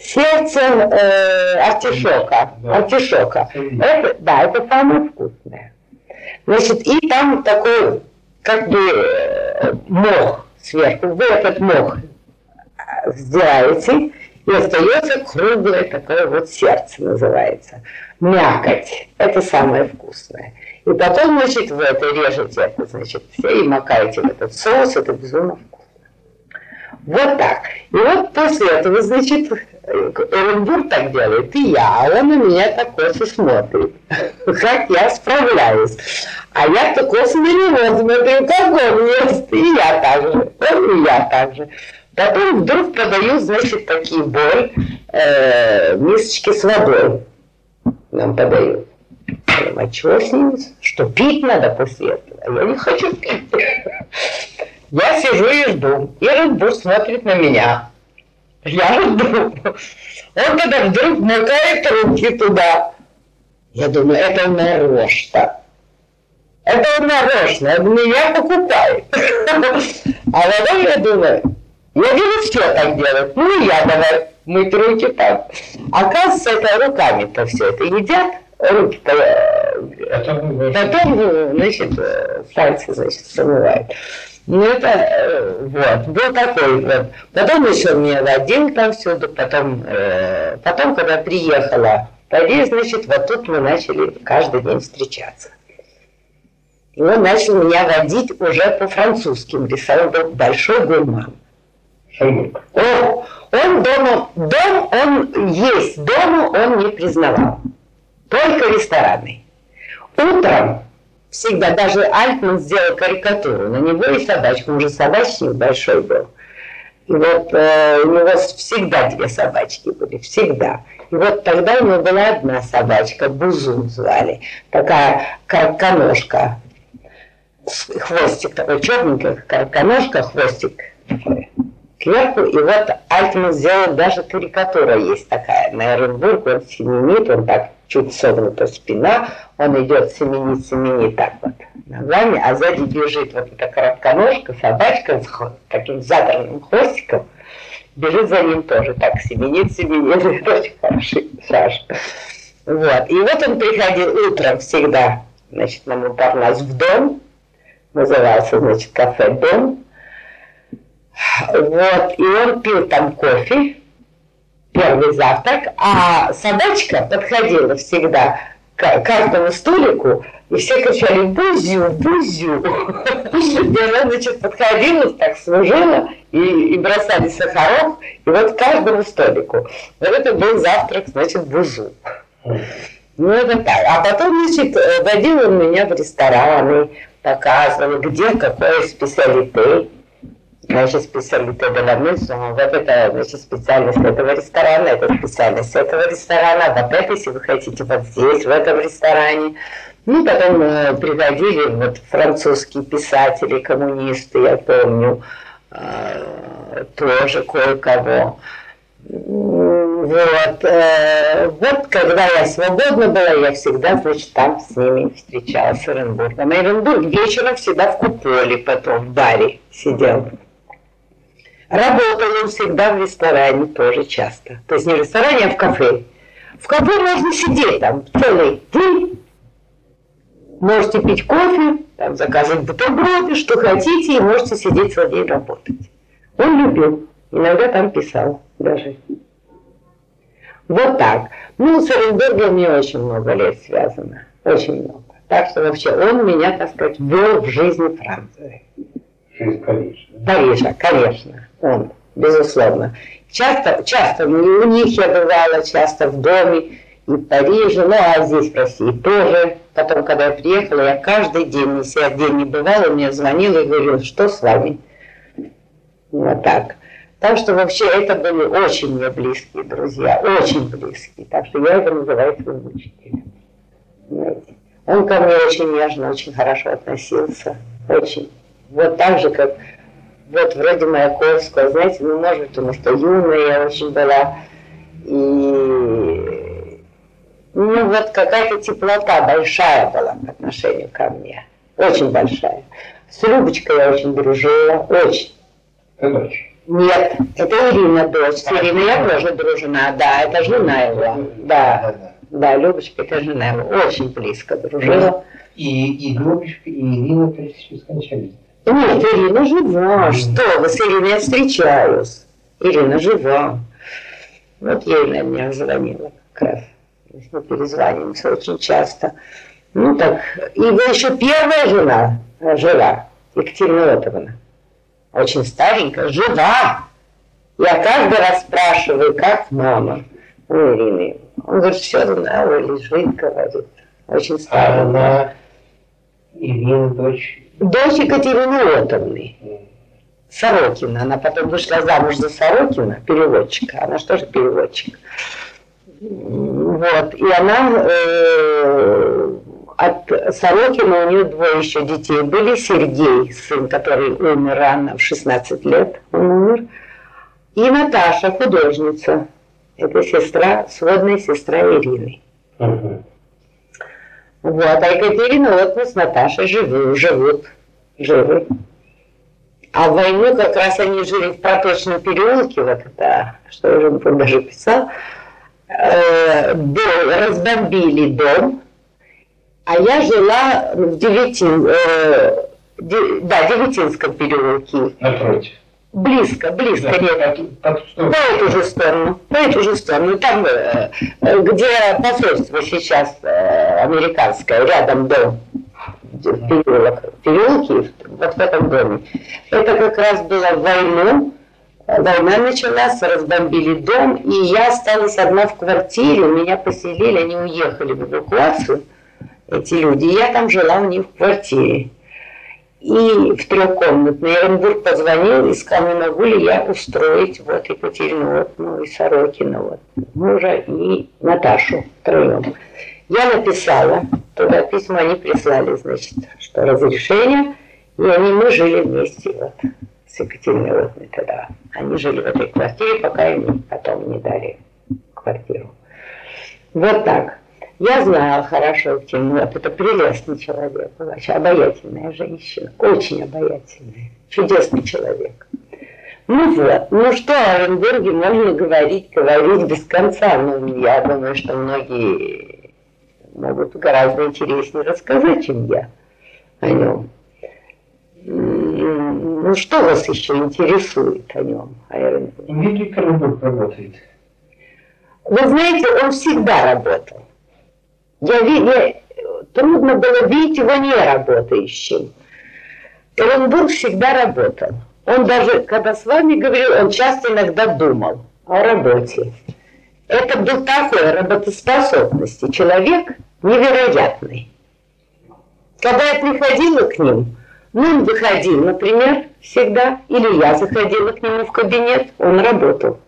Сердце э, артишока. Да. Артишока. Это, да, это самое вкусное. Значит, и там такой, как бы, э, мох сверху. Вы этот мох э, сдираете, и остается круглое такое вот сердце называется. Мякоть. Это самое вкусное. И потом, значит, вы это режете, это, значит, все и макаете в этот соус, это безумно вкусно. Вот так. И вот после этого, значит, Эренбург так делает, и я, а он на меня так косо смотрит, как я справляюсь. А я так косо на него смотрю, как он ест, и я так же, и я так же. Потом вдруг подаю, значит, такие бой, э, мисочки с водой нам подают. А чего с ними? Что пить надо после этого? Я не хочу пить. Я сижу и жду. И Редбур смотрит на меня. Я жду. Он тогда вдруг макает руки туда. Я думаю, это нарочно. Это он нарочно, он меня покупает. А потом я думаю, я вижу, все так делают. Ну и я давай мыть руки там. Оказывается, это руками-то все это едят. Руки-то э, Потом э, значит, э, пальцы, значит, смывают. Ну, это, э, вот, был такой вот. Потом еще меня водил там всюду, потом, э, потом, когда приехала в Париж, значит, вот тут мы начали каждый день встречаться. И он начал меня водить уже по французским рисовать, был большой гурман. Шамук. Он, он дома, дом, он есть, дома он не признавал. Только рестораны. Утром всегда, даже Альтман сделал карикатуру, на него и собачку, он же собачник большой был. И вот э, у него всегда две собачки были, всегда. И вот тогда у него была одна собачка, Бузун звали, такая коротконожка, с- хвостик такой черненький, коротконожка, хвостик кверху. И вот Альтман сделал, даже карикатура есть такая, на Эренбург, он семенит, он так чуть согнута спина, он идет семенит так вот ногами, а сзади бежит вот эта коротконожка, собачка с таким задранным хвостиком, бежит за ним тоже так, семенит, семенит, это очень хороший шаш. Вот, и вот он приходил утром всегда, значит, на Монпарнас в дом, назывался, значит, кафе «Дом», вот, и он пил там кофе, первый завтрак, а собачка подходила всегда к каждому столику, и все кричали «Бузю, Бузю!» И она, значит, подходила, так служила, и, и бросали сахарок, и вот к каждому столику. Вот это был завтрак, значит, Бузу. Ну, это так. А потом, значит, водил он меня в рестораны, показывал, где какое специалите. Значит, специалите de la maison. Вот это, значит, специальность этого ресторана, это специальность этого ресторана. Вот это, если вы хотите, вот здесь, в этом ресторане. Ну, потом э, приходили вот французские писатели, коммунисты, я помню, э, тоже кое-кого. Вот, э, вот когда я свободна была, я всегда, значит, там с ними встречалась с Оренбургом. А Оренбург вечером всегда в куполе потом, в баре сидел. Работал он всегда в ресторане тоже часто. То есть не в ресторане, а в кафе. В кафе можно сидеть там целый день. Можете пить кофе, там заказывать бутерброды, что хотите, и можете сидеть целый день работать. Он любил. Иногда там писал даже. Вот так. Ну, с Оренбургом мне очень много лет связано. Очень много. Так что вообще он меня, так сказать, ввел в жизнь Франции. Жизнь Парижа. Парижа, конечно. Он, безусловно. Часто, часто у них я бывала, часто в доме и в Париже, ну а здесь в России тоже. Потом, когда я приехала, я каждый день, если я день не бывала, мне звонила и говорила, что с вами? Вот так. Так что вообще это были очень мне близкие друзья, очень близкие. Так что я его называю своим учителем. Он ко мне очень нежно, очень хорошо относился. Очень. Вот так же, как вот вроде Маяковского, знаете, ну, может, потому что юная я очень была. И ну вот какая-то теплота большая была по отношению ко мне. Очень большая. С Любочкой я очень дружила, очень. Дочь. Нет, это Ирина дочь. С Ириной я тоже дружена, да, это жена его. Да, да, Любочка, это жена его. Очень близко дружила. И, и Любочка, и Ирина, то есть, скончались. Нет, Ирина жива. Что вы, с Ириной я встречаюсь. Ирина жива. Вот ей на меня звонила как раз. Мы перезваниваемся очень часто. Ну так, и вы еще первая жена жила, Екатерина Лотовна. Очень старенькая, жива. Я каждый раз спрашиваю, как мама у Ирины. Он говорит, все знала, лежит, говорит. Очень А старенькая. она, Ирина, дочь, Дочь Екатерины Лотовны. Сорокина. Она потом вышла замуж за Сорокина, переводчика. Она что же переводчик? Вот. И она э, от Сорокина у нее двое еще детей были. Сергей, сын, который умер рано, в 16 лет он умер. И Наташа, художница. Это сестра, сводная сестра Ирины. Мгм. Вот, а Екатерина вот мы с Наташей живы, живут, живы. А в войну как раз они жили в проточном переулке, вот это, что уже даже писал, э, дом, разбомбили дом, а я жила в Девятин, э, Де- да, Девятинском переулке. напротив. Близко, близко, Да. По эту же сторону, по эту же сторону. Там, э, э, где посольство сейчас э, американское, рядом дом, в переулок, переулки, вот в этом доме. Это как раз было в войну. Война началась, разбомбили дом, и я осталась одна в квартире, меня поселили, они уехали в эвакуацию, эти люди, и я там жила у них в квартире. И в трехкомнатный Оренбург позвонил и сказал, не могу ли я устроить вот Екатерину вот, ну и Сорокина, вот, мужа и Наташу втроем. Я написала, туда письма они прислали, значит, что разрешение, и они, мы жили вместе вот с Екатериной Лотной тогда. Они жили в этой квартире, пока им потом не дали квартиру. Вот так. Я знала хорошо вот это прелестный человек, была, обаятельная женщина, очень обаятельная, чудесный человек. Ну вот, ну что о Оренбурге можно говорить, говорить без конца, но я думаю, что многие могут гораздо интереснее рассказать, чем я о нем. Ну что вас еще интересует о нем, о Оренбурге? Коробок работает. Вы знаете, он всегда работал. Я, я- трудно было видеть его не работающим. Оренбург всегда работал. Он даже, когда с вами говорил, он часто иногда думал о работе. Это был такой работоспособности. Человек невероятный. Когда я приходила к ним, ну, он выходил, например, всегда, или я заходила к нему в кабинет, он работал.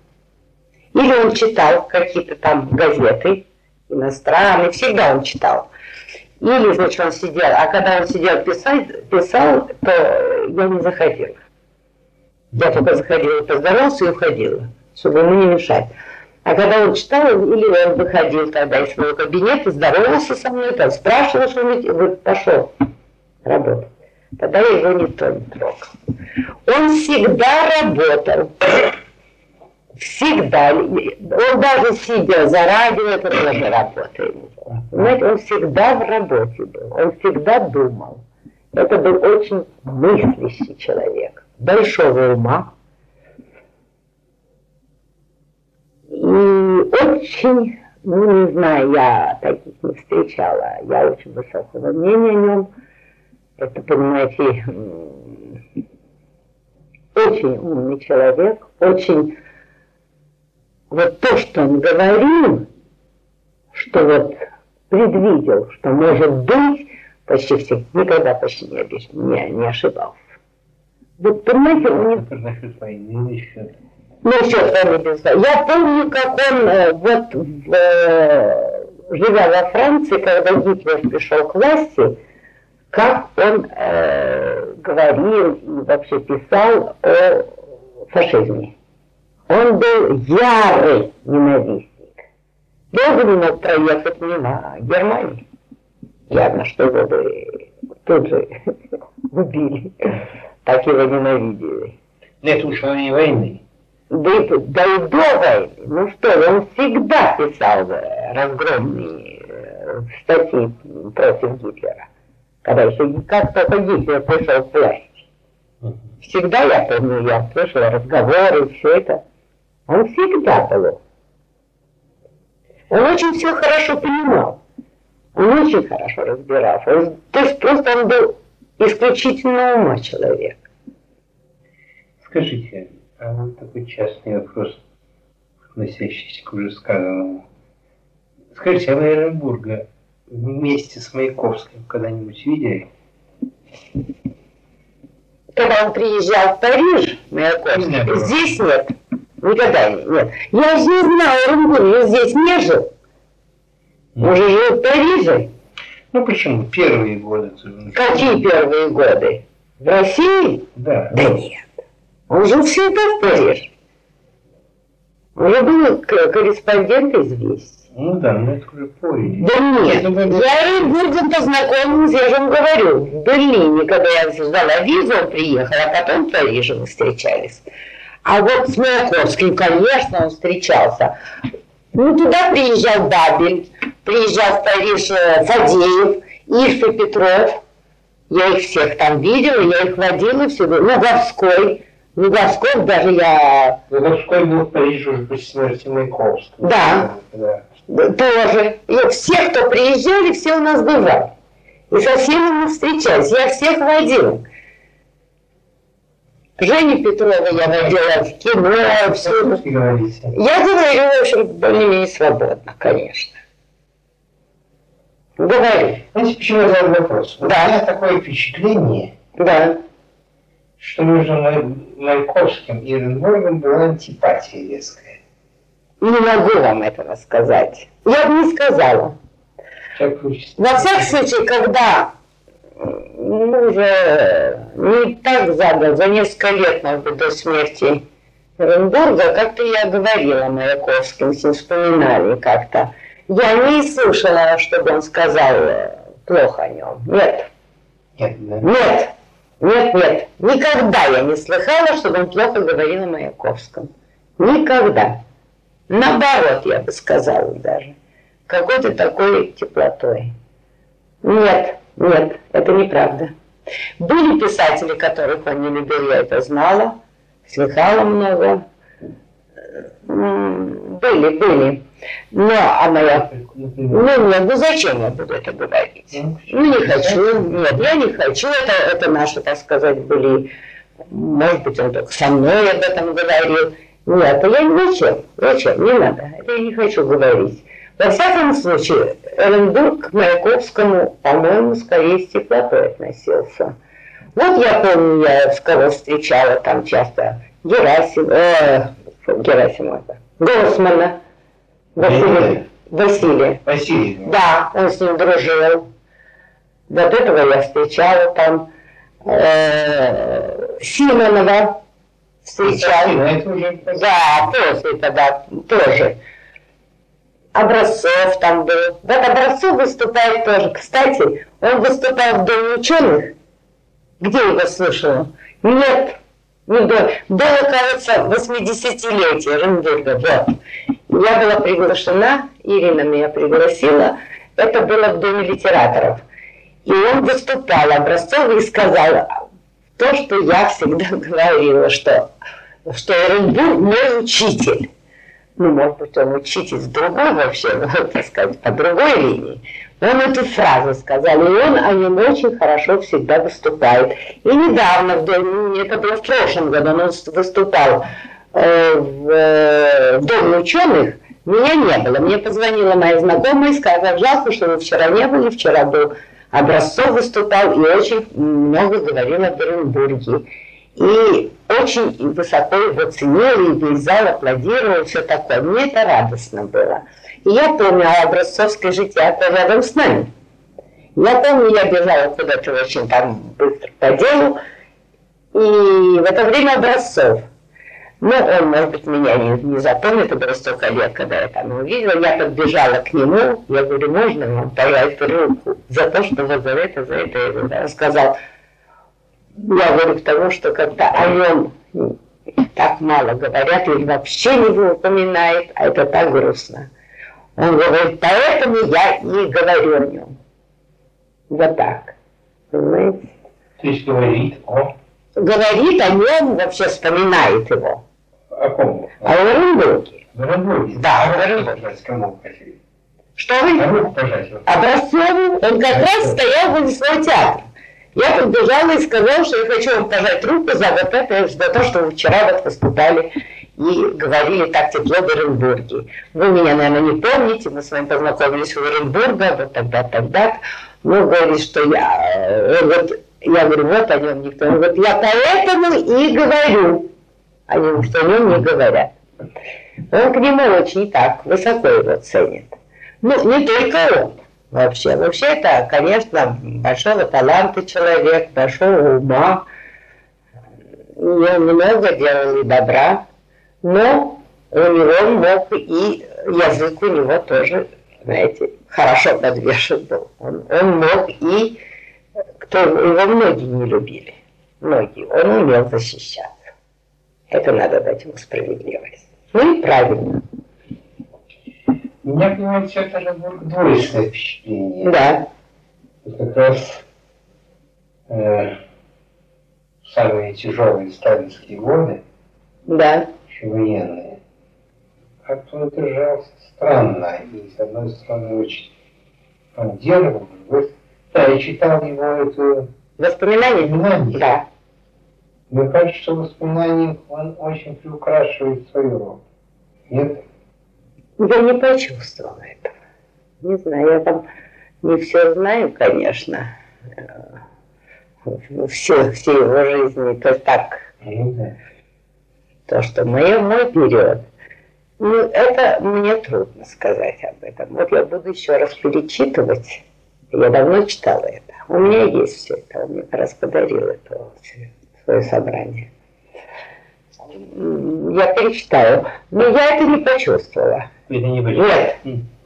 Или он читал какие-то там газеты иностранные, всегда он читал. Или, значит, он сидел, а когда он сидел писать, писал, то я не заходила. Я только заходила, поздоровался и уходила, чтобы ему не мешать. А когда он читал, или он выходил тогда из своего кабинета, здоровался со мной, там, спрашивал что-нибудь, говорит, пошел работать. Тогда его никто не трогал. Он всегда работал. Всегда. Он даже сидя за радио, это тоже работа. Понимаете, он всегда в работе был. Он всегда думал. Это был очень мыслящий человек. Большого ума. И очень, ну не знаю, я таких не встречала, я очень высокого мнения о нем. Это, понимаете, очень умный человек, очень вот то, что он говорил, что вот предвидел, что может быть, почти все, никогда почти не, не, не ошибался. Вот понимаете, у него... Насчет войны еще. Насчет войны, безусловно. Я помню, как он э, вот, в, э, живя во Франции, когда Гитлер пришел к власти, как он э, говорил и вообще писал о фашизме. Он был ярый ненавистник. Долго не мог проехать мимо Германии. Явно, что его бы тут же убили. Так его ненавидели. Нет, уж не войны. Да и, да и до войны. Ну что, он всегда писал разгромные э, статьи против Гитлера. Когда еще как только Гитлер пришел к власти. Всегда, я помню, я слышала разговоры, все это. Он всегда был. Он очень все хорошо понимал. Он очень хорошо разбирался. Он, то есть просто он был исключительно ума человек. Скажите, а вот такой частный вопрос, относящийся к уже сказанному. Скажите, а вы Эренбурга вместе с Маяковским когда-нибудь видели? Когда он приезжал в Париж, Маяковский, здесь нет. Никогда нет. Я же не знаю Оренбург, я здесь не жил. Он же жил в Париже. Ну почему? Первые годы. Какие первые годы? В России? Да. Да нет. Он жил всегда в Париже. Он же был корреспондент известий. Ну да, но это уже позже. Да нет, я Оренбургом познакомилась, я же вам говорю, в Берлине, когда я ждала визу, он приехал, а потом в Париже мы встречались. А вот с Маяковским, конечно, он встречался. Ну, туда приезжал Бабель, приезжал Париж Фадеев, Ильф и Петров. Я их всех там видела, я их водила всюду. Луговской. Луговской даже я... Луговской был в Париже уже после смерти Маяковского. Да. да. Тоже. И все, кто приезжали, все у нас бывали. И со всеми мы встречались. Я всех водила. Женю Петрова я водила в кино, всюду. Я говорю, в общем, более-менее свободно, конечно. Говорю. Знаете, почему я задал вопрос? Да. У меня такое впечатление, да. что между Маяковским и Оренбургом была антипатия резкая. Не могу вам этого сказать. Я бы не сказала. Во всяком случае, когда ну, уже не так за за несколько лет, может быть, до смерти Оренбурга, как-то я говорила Маяковским, с ним вспоминали как-то. Я не слышала, чтобы он сказал плохо о нем. Нет. Нет, да? Нет. Нет, нет. Никогда я не слыхала, чтобы он плохо говорил о Маяковском. Никогда. Наоборот, я бы сказала даже. Какой-то такой теплотой. Нет. Нет, это неправда. Были писатели, которых он не любил, я это знала, слыхала много. Были, были. Но, а моя... Ну, нет, ну зачем я буду это говорить? Ну, не хочу, нет, я не хочу. Это, это наши, так сказать, были... Может быть, он только со мной об этом говорил. Нет, я зачем? Зачем? Не надо. Я не хочу говорить. Во всяком случае, Эренбург к Маяковскому, по-моему, скорее с теплотой относился. Вот я помню, я с кого встречала там часто Герасим, э, Герасима, Госмана, Василия. Василия. Василий. Да, он с ним дружил. Вот этого я встречала там. Э, Симонова встречала. Да, после тогда тоже. Образцов там был. Вот Образцов выступает тоже. Кстати, он выступал в Доме ученых. Где его слышала? Нет, не было. Было, кажется, 80-летие Оренбурга. Вот. Я была приглашена, Ирина меня пригласила. Это было в Доме литераторов. И он выступал, Образцов, и сказал то, что я всегда говорила, что, что Оренбург мой учитель. Ну, может быть, он учитель с другой вообще, ну, так сказать, по другой линии, он эту фразу сказал, и он о нем очень хорошо всегда выступает. И недавно, это было в прошлом году, он выступал э, э, в Доме ученых, меня не было. Мне позвонила моя знакомая и сказала, жалко, что вы вчера не были, вчера был Образцов выступал и очень много говорил о Беренбурге. И очень высоко его ценили, и весь зал аплодировал, все такое. Мне это радостно было. И я помню, а Образцовское житие рядом с нами. Я помню, я бежала куда-то очень там быстро по делу, и в это время Образцов. Ну, он, может быть, меня не, не запомнит, столько лет, когда я там увидела. Я подбежала к нему, я говорю, можно вам пожать руку за то, что вы за это, за это, Он сказал, я говорю к тому, что когда о нем так мало говорят или вообще не упоминает, а это так грустно. Он говорит, поэтому я не говорю о нем. Вот так. Понимаете? То есть говорит о... Говорит о нем, вообще вспоминает его. О ком? О Оренбурге. В Оренбурге? Да, в Оренбурге. Кому? Что вы? Образцову. Он как раз стоял возле своего театра. Я подбежала и сказала, что я хочу вам пожать руку за вот это, за то, что вы вчера вот выступали и говорили так тепло в Оренбурге. Вы меня, наверное, не помните, мы с вами познакомились в Оренбурге, вот тогда, тогда. Ну, говорит, что я, вот, я говорю, вот о нем никто. Он говорит, я поэтому и говорю. Они никто о нем не говорят. Он к нему очень так высоко его ценит. Ну, не только он вообще. Вообще это, конечно, большого таланта человек, большого ума. Он много делал добра, но у него мог и язык у него тоже, знаете, хорошо подвешен был. Он, он мог и, кто его многие не любили, многие, он умел защищаться. Это надо дать ему справедливость. Ну и правильно. Меня, понимаете, это же двоечное впечатление. Да. как раз э, самые тяжелые сталинские годы, да. еще военные, как-то он держался странно. И, с одной стороны, очень поддерживал, да, я читал его эту... Воспоминания? Воспоминания. Да. Мне кажется, что воспоминанием он очень приукрашивает свою роль. Нет? Я не почувствовала этого. Не знаю, я там не все знаю, конечно. Все, все его жизни, то так. То, что мое, мой период. Ну, это мне трудно сказать об этом. Вот я буду еще раз перечитывать. Я давно читала это. У меня есть все это. Он мне как раз подарил это свое собрание. Я перечитаю. Но я это не почувствовала. Это не были? Нет,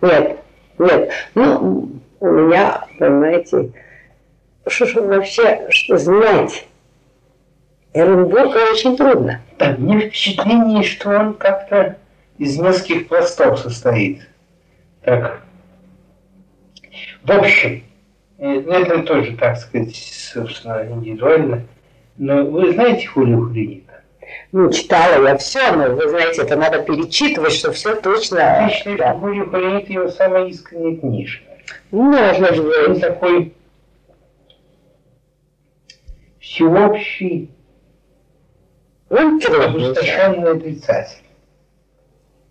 нет, нет. Ну, у меня, понимаете, что, что вообще что знать Эренбурга очень трудно. Да, мне впечатление, что он как-то из нескольких пластов состоит. Так. В общем, э, это тоже, так сказать, собственно, индивидуально. Но вы знаете Хулию Хулиника? Ну, читала я все, но вы знаете, это надо перечитывать, что все точно... Отлично, да. Хулию Хулиник его самая искренняя книжка. Можно же. Он такой всеобщий, он опустошенный отрицатель.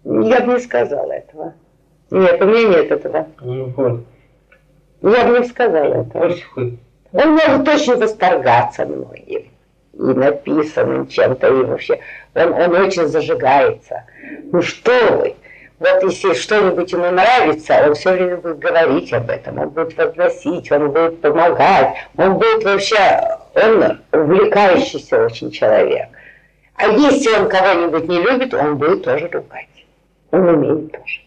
Я бы не сказала этого. Нет, у меня нет этого. Ну, вот. Я бы не сказала этого. Он может очень восторгаться многим и написанным чем-то, и вообще он, он очень зажигается. Ну что вы, вот если что-нибудь ему нравится, он все время будет говорить об этом, он будет возносить, он будет помогать, он будет вообще, он увлекающийся очень человек. А если он кого-нибудь не любит, он будет тоже ругать. Он умеет тоже.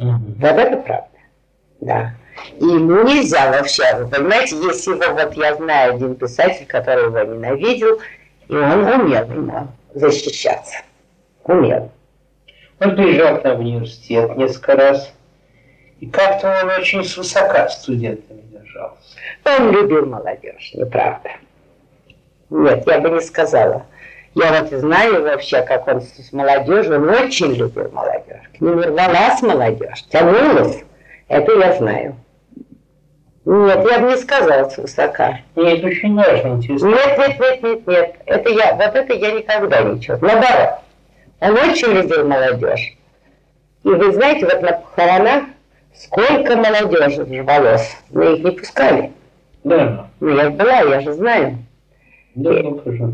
Mm-hmm. Вот это правда. Да. И ему нельзя вообще, вы понимаете, если его, вот я знаю один писатель, который его ненавидел, и он умел ему защищаться. Умел. Он приезжал к нам в университет несколько раз, и как-то он очень свысока студентами держался. Он любил молодежь, неправда. Нет, я бы не сказала. Я вот знаю вообще, как он с молодежью, он очень любил молодежь. К нему рвалась молодежь, тянулась. Это я знаю. Нет, я бы не сказала свысока. Нет, очень важно, интересно. Нет, нет, нет, нет, нет. Это я, вот это я никогда не чувствую. Наоборот, он очень любил молодежь. И вы знаете, вот на похоронах сколько молодежи рвалось. Мы их не пускали. Да, Ну, я была, я же знаю. да, да, тоже.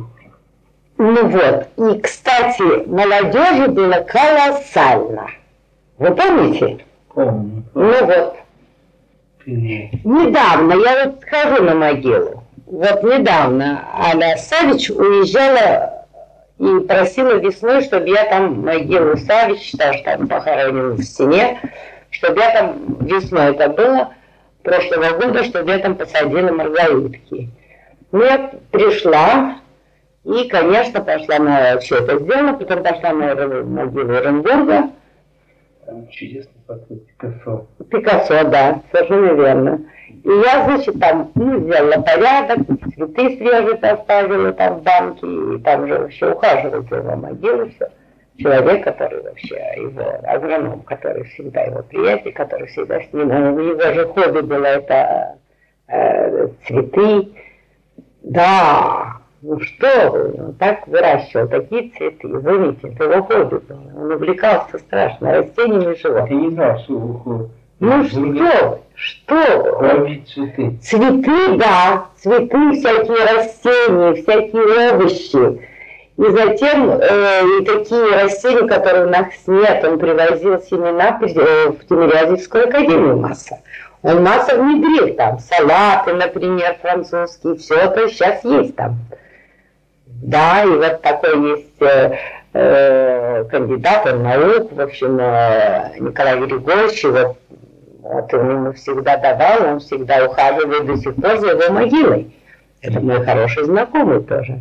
Ну вот, и, кстати, молодежи было колоссально. Вы помните? Помню. Ну вот, Недавно, я вот схожу на могилу. Вот недавно Аля Савич уезжала и просила весной, чтобы я там могилу Савич, тоже там похоронен в стене, чтобы я там весной это было, прошлого года, чтобы я там посадила маргаритки. Ну, я пришла, и, конечно, пошла на все это сделала, потом пошла на могилу Оренбурга, Там чудесный портрет Пикассо. Пикассо, да, совершенно верно. И я, значит, там ну, сделала порядок, цветы свежие поставила там в банке, и там же вообще ухаживать за его могилу, все. Человек, который вообще, его агроном, который всегда его приятель, который всегда с ним, у него же хобби было это э, цветы. Да, что вы, он так выращивал такие цветы, это его хобби было. Он увлекался страшно растениями и животными. Ты не знал, что уху. Ну что что? Ловить цветы. Цветы, да, цветы, всякие растения, всякие овощи. И затем э, и такие растения, которые у нас нет, он привозил семена э, в Тимирязевскую академию масса. Он масса внедрил там, салаты, например, французские, все это сейчас есть там. Да, и вот такой есть э, э, кандидат наук, в общем, э, Николай Григорьевич, вот, вот он ему всегда давал, он всегда ухаживает до сих пор за его могилой. Это мой хороший знакомый тоже.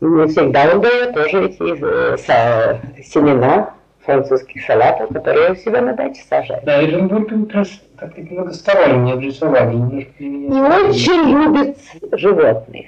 И всегда он дает тоже эти э, са- семена французских салатов, которые я у себя на даче сажаю. Да, Эренбург как раз так многостороннее обрисовали. Меня очень любит животных.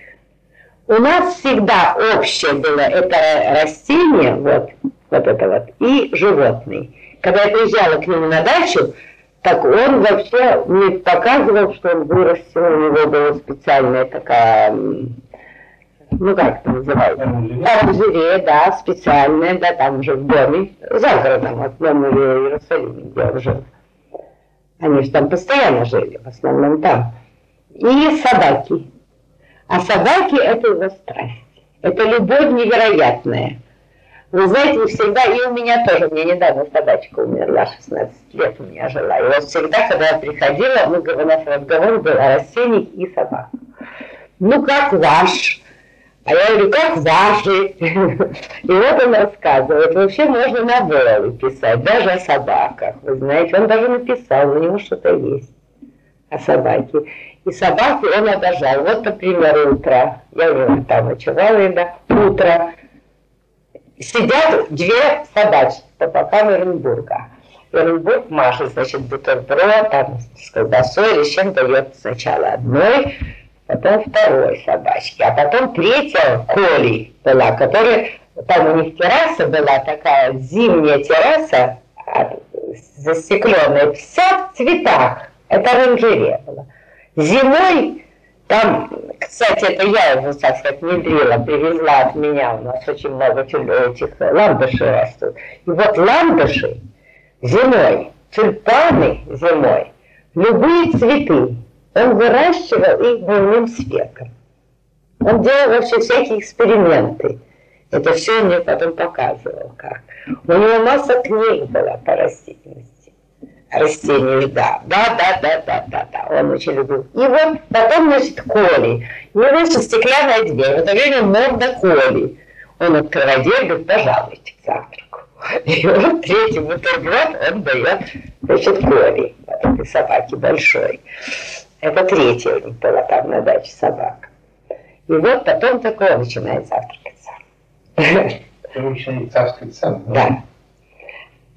У нас всегда общее было это растение, вот, вот это вот, и животный. Когда я приезжала к нему на дачу, так он вообще мне показывал, что он вырастил, у него была специальная такая, ну как это называется? Оранжерея, да, специальная, да, там уже в доме, за городом, в одном Иерусалиме, где он жил. Они же там постоянно жили, в основном там. И собаки. А собаки – это его страсть. Это любовь невероятная. Вы знаете, всегда, и у меня тоже, у меня недавно собачка умерла, 16 лет у меня жила. И вот всегда, когда я приходила, мы, у нас разговор был о растениях и собаках. Ну, как ваш? А я говорю, как ваши? И вот он рассказывает. Вообще можно новеллы писать, даже о собаках. Вы знаете, он даже написал, у него что-то есть о собаке. И собаки он обожал. Вот, например, утро. Я уже там ночевала иногда. Утро. Сидят две собачки по бокам Оренбурга. Оренбург Маша, значит, бутерброд там с колбасой или чем дает сначала одной, потом второй собачке, а потом третья Коли была, которая, там у них терраса была такая, зимняя терраса, а, застекленная, вся в цветах. Это оранжерея. Зимой там, кстати, это я его, так сказать, внедрила, привезла от меня. У нас очень много этих ландышей растут. И вот ландыши зимой, тюльпаны зимой, любые цветы, он выращивал их дневным светом. Он делал вообще всякие эксперименты. Это все мне потом показывал, как. У него масса книг была по растительности растений, да, да, да, да, да, да, да, он очень любил. И вот потом, значит, Коли, и значит, стеклянная дверь, в это время морда Коли. Он открывает дверь, говорит, пожалуйте к завтраку. И вот третий бутерброд он дает, значит, Коли, вот этой собаке большой. Это третья у них была там на даче собака. И вот потом такое начинает завтракаться. Он начинает царствовать сам. Да.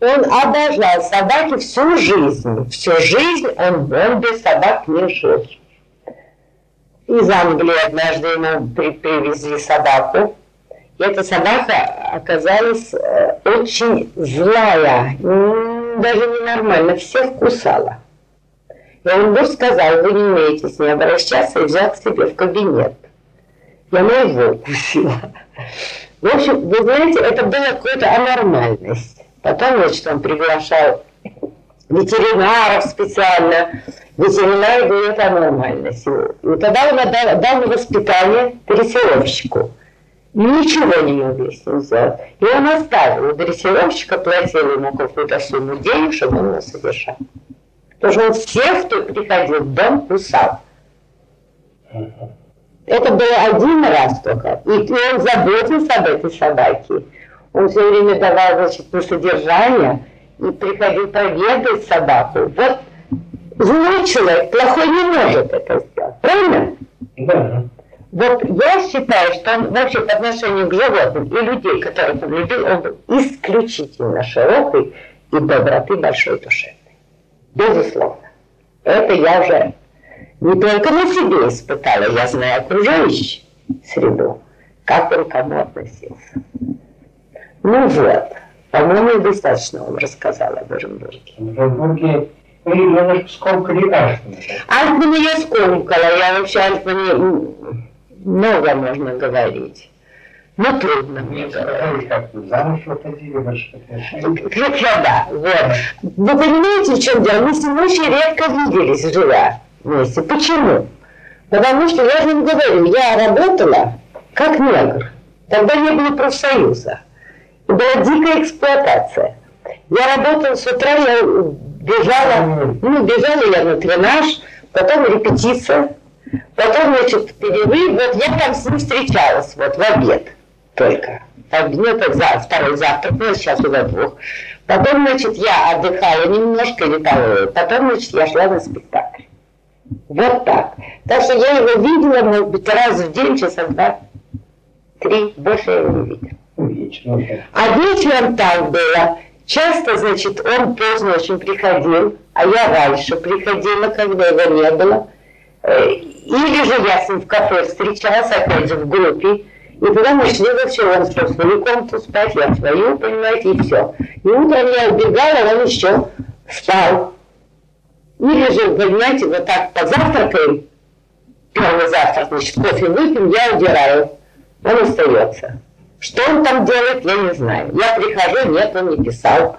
Он обожал собаки всю жизнь. Всю жизнь он, он без собак не жил. Из Англии однажды ему при- привезли собаку. И эта собака оказалась э, очень злая, даже ненормально, всех кусала. И Оренбург сказал, вы не умеете с ней обращаться, и взял к себе в кабинет. И она его укусила. В общем, вы знаете, это была какая-то анормальность. Потом, значит, он приглашал ветеринаров специально. Ветеринар говорит о нормальности. И тогда он отдал, дал на воспитание дрессировщику. Ничего не с ним сделать. И он оставил. Дрессировщика платил ему какую-то сумму денег, чтобы он его содержал. Потому что он всех, кто приходил в дом, кусал. Это было один раз только. И он заботился об этой собаке. Он все время давал, значит, на содержание и приходил проведать собаку. Вот злой человек, плохой не может это сделать. Правильно? Да. Вот я считаю, что он вообще по отношению к животным и людей, которых он любил, он был исключительно широкой и доброты большой душевной. Безусловно. Это я уже не только на себе испытала, я знаю окружающую среду, как он к кому относился. Ну вот, по-моему, достаточно вам рассказала об Оренбурге. Оренбурге немножко скомкали. Альтмана я скомкала, я вообще Альтмане много можно говорить. Но трудно мне говорить. Как замуж выходили, ваши отношения? Да, вот. Вы понимаете, в чем дело? Мы с ним очень редко виделись, живя вместе. Почему? Потому что, я же вам говорю, я работала как негр. Тогда не было профсоюза. Была дикая эксплуатация. Я работала с утра, я бежала, ну, бежала я на тренаж, потом репетиция, потом, значит, перерыв, вот я там с ним встречалась, вот, в обед только. Ну, это за, второй завтрак, ну, сейчас уже двух. Потом, значит, я отдыхала немножко или там, потом, значит, я шла на спектакль. Вот так. Так что я его видела, может быть, раз в день, часа два, три, больше я его не видела. Вечно. А вечером так было. Часто, значит, он поздно очень приходил, а я раньше приходила, когда его не было. Э, Или же я с ним в кафе встречалась, опять же, в группе. И тогда мы шли во все, он в свою комнату спать, я свою, понимаете, и все. И утром я убегала, он еще спал. Или же, понимаете, вот так позавтракаем, первый завтрак, значит, кофе выпьем, я удираю, он остается. Что он там делает, я не знаю. Я прихожу, нет, он не писал.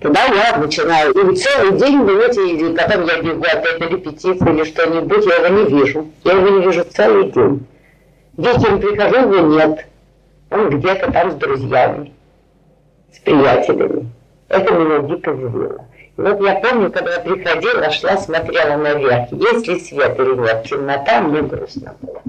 Тогда я начинаю, и целый день, понимаете, и потом я бегу опять на репетицию или что-нибудь, я его не вижу. Я его не вижу целый день. Вечером прихожу, его нет. Он где-то там с друзьями, с приятелями. Это меня дико злило. Вот я помню, когда я приходила, шла, смотрела наверх, есть ли свет или нет, темнота, мне грустно было.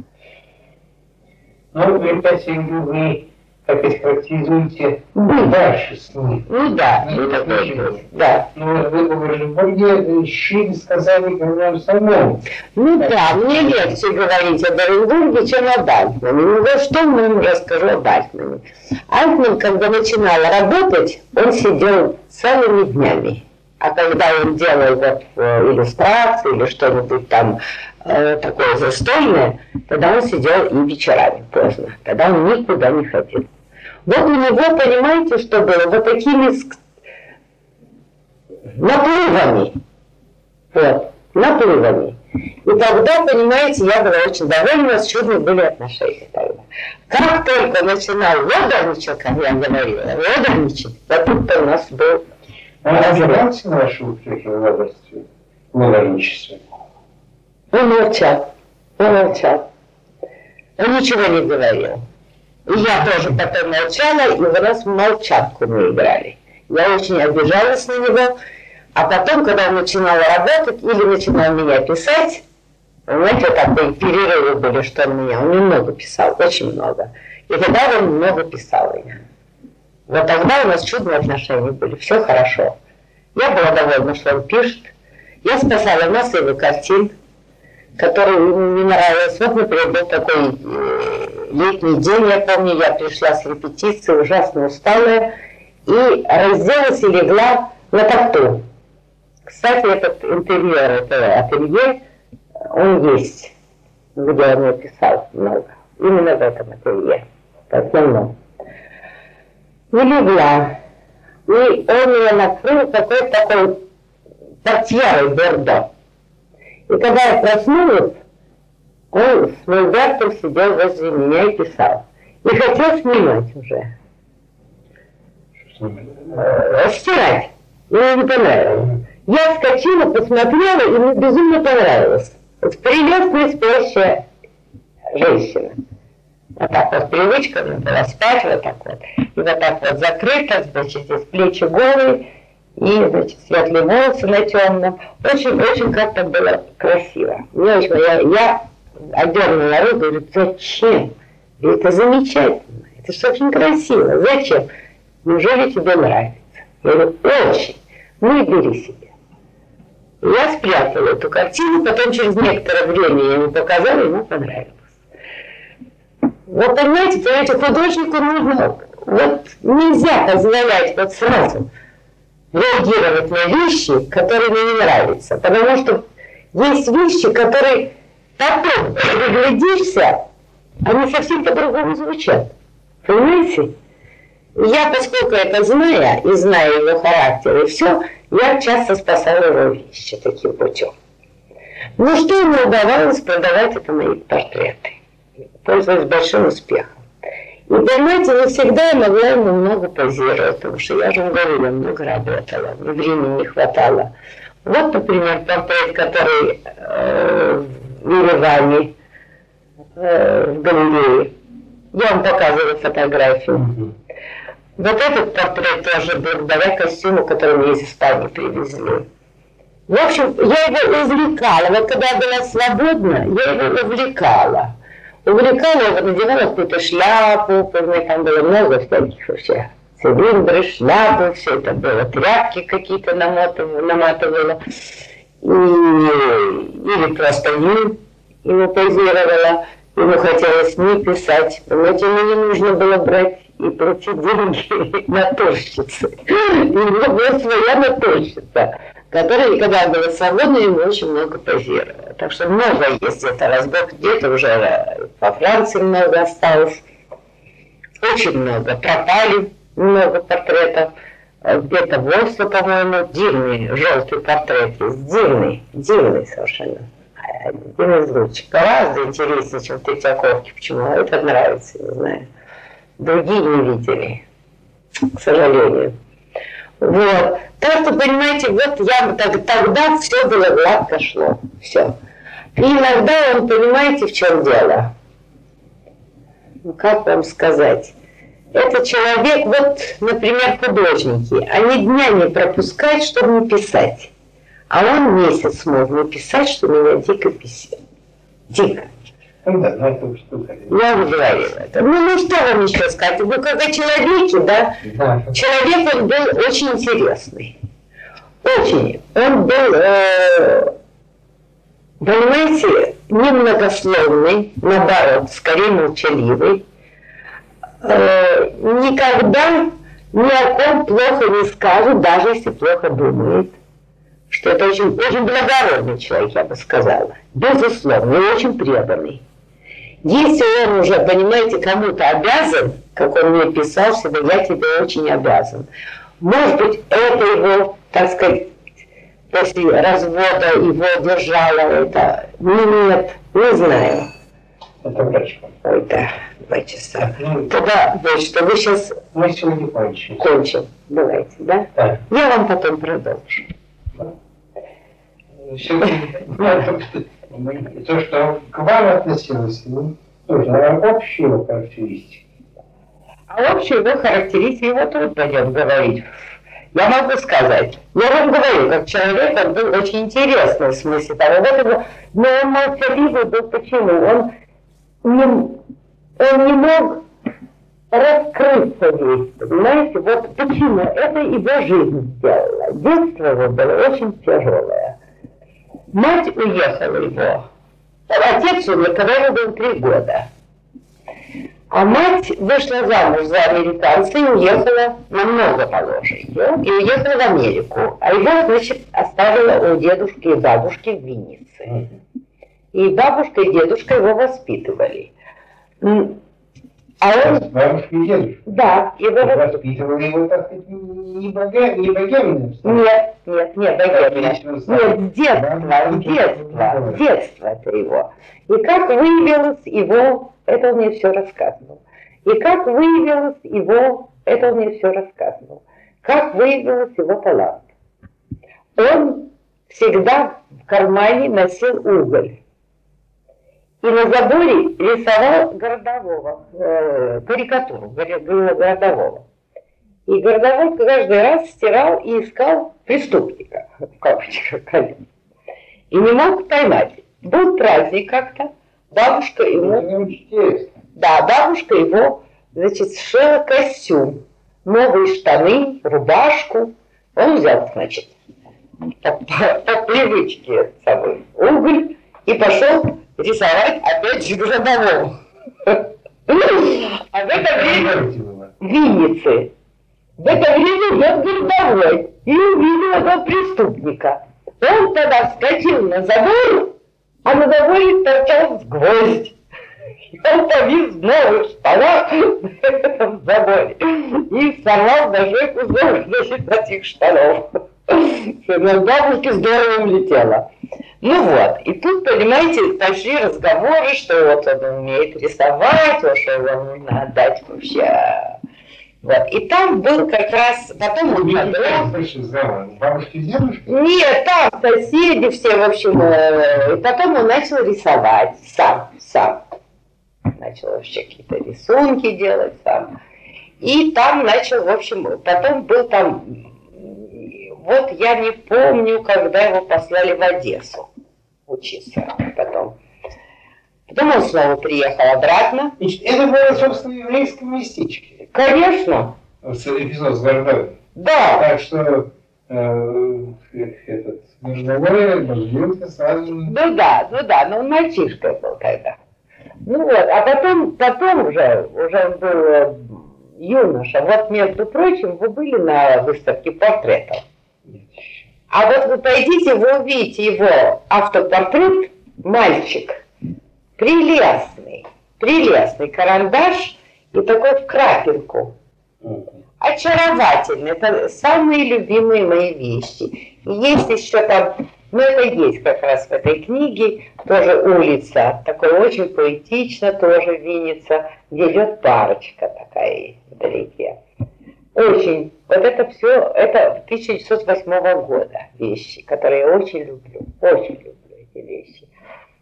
Ну, вы опять вы как это характеризуете Ну, дальше с ним. Ну да, Ну, ничего. было, да. Ну, вы в Оренбурге щи сказали говорю самому. Ну да, мне легче говорить об Оренбурге, чем об Альтмане. Ну вот что мы ему расскажу об Альтмане. Альтман, когда начинал работать, он сидел целыми днями. А когда он делал вот э, иллюстрации или что-нибудь там э, такое застольное, тогда он сидел и вечерами поздно. Тогда он никуда не ходил. Вот у него, понимаете, что было? Вот такими наплывами. Вот, наплывами. И тогда, понимаете, я была очень довольна, у нас чудные были отношения тогда. Как только начинал лодорничать, как я говорила, лодорничать, вот тут у нас был Он обижался на ваши успехи в лодорстве, лодорничестве? Он молчал. Он молчал. Он ничего не говорил. И я тоже потом молчала, и в раз в молчанку мы играли. Я очень обижалась на него. А потом, когда он начинал работать или начинал меня писать, знаете, такие перерывы были, что он меня, он немного писал, очень много. И тогда он много писал меня. Вот тогда у нас чудные отношения были, все хорошо. Я была довольна, что он пишет. Я спасала массу его картин, которые ему не нравились. Вот, например, был такой э, летний день, я помню, я пришла с репетиции, ужасно усталая, и разделась и легла на тахту. Кстати, этот интерьер, это ателье, он есть, где он написал много. Именно в этом ателье, в основном. И легла. И он ее накрыл какой-то такой портьерой бордо. И когда я проснулась, он с мольбертом сидел возле меня и писал. И хотел снимать уже. Э, стирать. Мне не понравилось. Я вскочила, посмотрела, и мне безумно понравилось. Вот прелестная спящая женщина. Вот так вот привычка была спать вот так вот. И вот так вот закрыто, значит, здесь плечи голые, и, значит, светлые волосы на темном. Очень-очень как-то было красиво. Мне очень, я, я одернула руку, говорю, зачем? Это замечательно, это же очень красиво. Зачем? Неужели тебе нравится? Я говорю, очень. Ну и бери себе. Я спрятала эту картину, потом через некоторое время я ему показала, ему понравилось. Вот понимаете, понимаете, художнику нужно, вот нельзя позволять вот сразу реагировать на вещи, которые мне не нравятся. Потому что есть вещи, которые потом, когда глядишься, они совсем по-другому звучат. Понимаете? Я, поскольку это зная, и знаю его характер, и все, я часто спасала его вещи таким путем. Ну что ему удавалось продавать это мои портреты. Пользовалась большим успехом. И понимаете, не всегда я могла ему много позировать, потому что я же вам говорила, много работала, времени не хватало. Вот, например, портрет, который э, в Ереване, э, в галерее. Я вам показывала фотографию. Вот этот портрет тоже благодаря костюму, который мне из Испании привезли. В общем, я его увлекала. Вот когда я была свободна, я его увлекала. Увлекала его, надевала какую-то шляпу, помню, там было много всяких вообще цилиндры, шляпы, все это было, тряпки какие-то наматывала. И, или просто ему, ему позировала, ему хотелось не писать. Понимаете, ему не нужно было брать и платить деньги натурщице. И у него была своя натурщица, которая, когда была свободна, ему очень много позировала. Так что много есть где-то разбор, где-то уже по Франции много осталось. Очень много. Пропали много портретов. Где-то в Осло, по-моему, дивный желтый портрет есть. Дивный, дивный совершенно. Один из лучших. Гораздо интереснее, чем Третьяковки. Почему? Это нравится, не знаю другие не видели, к сожалению. Вот. Так что, понимаете, вот я так, тогда все было гладко шло. Все. И иногда он, понимаете, в чем дело? Ну, как вам сказать? Это человек, вот, например, художники, они дня не пропускают, чтобы не писать. А он месяц мог не писать, что меня дико бесит. Дико. Я уже говорила это. Ну, ну что вам еще сказать? Вы как о человеке, да? да. Человек он был очень интересный. Очень. Он был, э, понимаете, немногословный, наоборот, скорее молчаливый. Э, никогда ни о ком плохо не скажет, даже если плохо думает. Что это очень, очень благородный человек, я бы сказала. Безусловно, и очень преданный. Если он уже, понимаете, кому-то обязан, как он мне писал всегда, я тебе очень обязан. Может быть, это его, так сказать, после развода его держало это. Ну, нет, не знаю. Это врач. Ой, да, два часа. Ну, Тогда, что, вы сейчас... Мы сегодня кончим. Кончим. Давайте, да? Да. Я вам потом продолжу. Сегодня то, что к вам относилось, ну, тоже, наверное, общие его характеристики. А общие его характеристики, его тут пойдем говорить. Я могу сказать, я вам говорю, как человек, он был очень интересный в смысле того, вот его, но он молчаливый был, почему? Он не, он не мог раскрыться весь, понимаете? Вот почему? Это его жизнь сделала. Детство его было очень тяжелое. Мать уехала его. Отец умер, когда ему было три года. А мать вышла замуж за американца и уехала намного моложе ее, и уехала в Америку. А его, значит, оставила у дедушки и бабушки в Виннице. И бабушка и дедушка его воспитывали. А он, Бабушка и дедушка. да, его Воспитывала его, так сказать, не, бога, не богемным. Нет, нет. Отлично, Саша. Нет, с детства, Да, с детства, да. с детства это его. И как выявилось его, это он мне все рассказывал. И как выявилось его, это он мне все рассказывал. Как выявилось его талант. Он всегда в кармане носил уголь. И на заборе рисовал городового, э, карикатуру городового. И городовой каждый раз стирал и искал преступника, в кавычках, конечно. И не мог поймать. Был праздник как-то, бабушка ему, интересно. да, бабушка его, значит, сшила костюм, новые штаны, рубашку. Он взял, значит, по, по- по привычке с собой уголь и пошел рисовать опять же городовому. А в это время было. в. В это время идет городовой и увидел этого преступника. Он тогда вскочил на забор, а на заборе торчал гвоздь. Он повис в новых штанах на этом заборе и сорвал даже кусок значит, этих штанов. На бабушке здорово улетело. Ну вот, и тут, понимаете, пошли разговоры, что вот он умеет рисовать, вот что его нужно отдать вообще. Вот, и там был как раз, потом он подрос. Бабушки и дедушки? Нет, там соседи все, в общем, э, и потом он начал рисовать сам, сам. Начал вообще какие-то рисунки делать сам. И там начал, в общем, потом был там, вот я не помню, когда его послали в Одессу учиться потом. Потом он снова приехал обратно. Значит, это было, собственно, в еврейском местечке. Конечно, эпизод с Городовым. да, Так что э, этот Городовой возлюбился сразу. Ну да, ну да, но он мальчишка был тогда. Ну вот, а потом, потом уже, уже он был э, юноша. Вот, между прочим, вы были на выставке портретов. А вот вы пойдите, вы увидите его автопортрет, мальчик, прелестный, прелестный карандаш и такой в крапинку. Очаровательный, это самые любимые мои вещи. И есть еще там, ну это есть как раз в этой книге, тоже улица, такой очень поэтично тоже Винница, где идет парочка такая вдалеке. Очень, вот это все, это 1908 года вещи, которые я очень люблю, очень люблю эти вещи.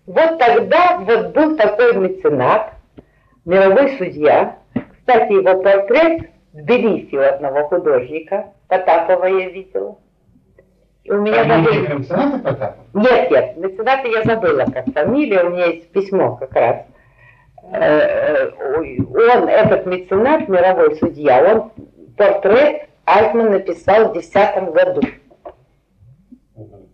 Вот тогда вот был такой меценат, мировой судья, кстати, его портрет в Тбилиси у одного художника, Потапова я видела. И у меня даже... Фамилия мецената Потапова? Нет, нет, мецената я забыла, как фамилия, у меня есть письмо как раз. Э, э, Он, этот меценат, мировой судья, он портрет Альтман написал в 2010 году.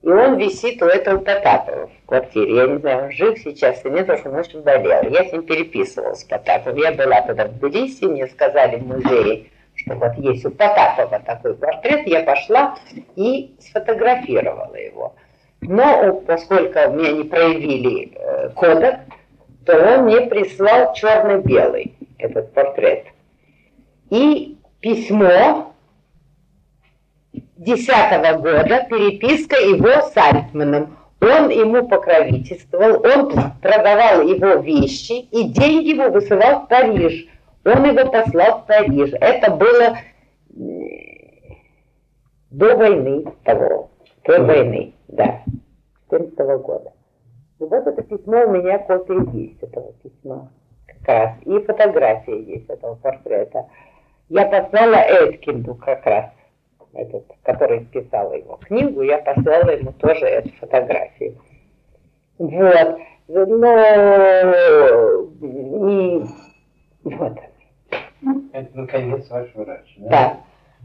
И он висит у этого Потапова в квартире. Я не знаю, он жив сейчас или нет, потому что он очень болел. Я с ним переписывалась с Потаповым. Я была тогда в Тбилиси, мне сказали в музее, что вот есть у Потапова такой портрет. Я пошла и сфотографировала его. Но поскольку меня не проявили э, кодек, то он мне прислал черно-белый этот портрет. И письмо 2010 года, переписка его с Альтманом. Он ему покровительствовал, он продавал его вещи и деньги ему высылал в Париж. Он его послал в Париж. Это было до войны того, до войны, да, 14 года. И вот это письмо у меня копия есть этого письма как раз. И фотография есть этого портрета. Я послала Эткинду как раз, этот, который писал его книгу, я послала ему тоже эту фотографию. Вот. Но и вот. Это наконец ваш врач. Да.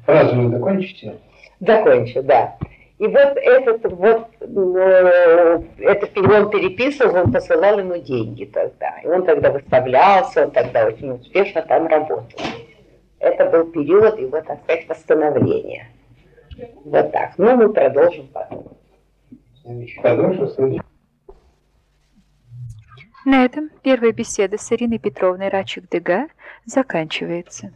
Фразу вы закончите? Закончу, да. И вот этот вот, э, это он переписывал, он посылал ему деньги тогда. И он тогда выставлялся, он тогда очень успешно там работал. Это был период его, так сказать, восстановления. Вот так. Ну, мы продолжим потом. На этом первая беседа с Ириной Петровной Рачик-Дега заканчивается.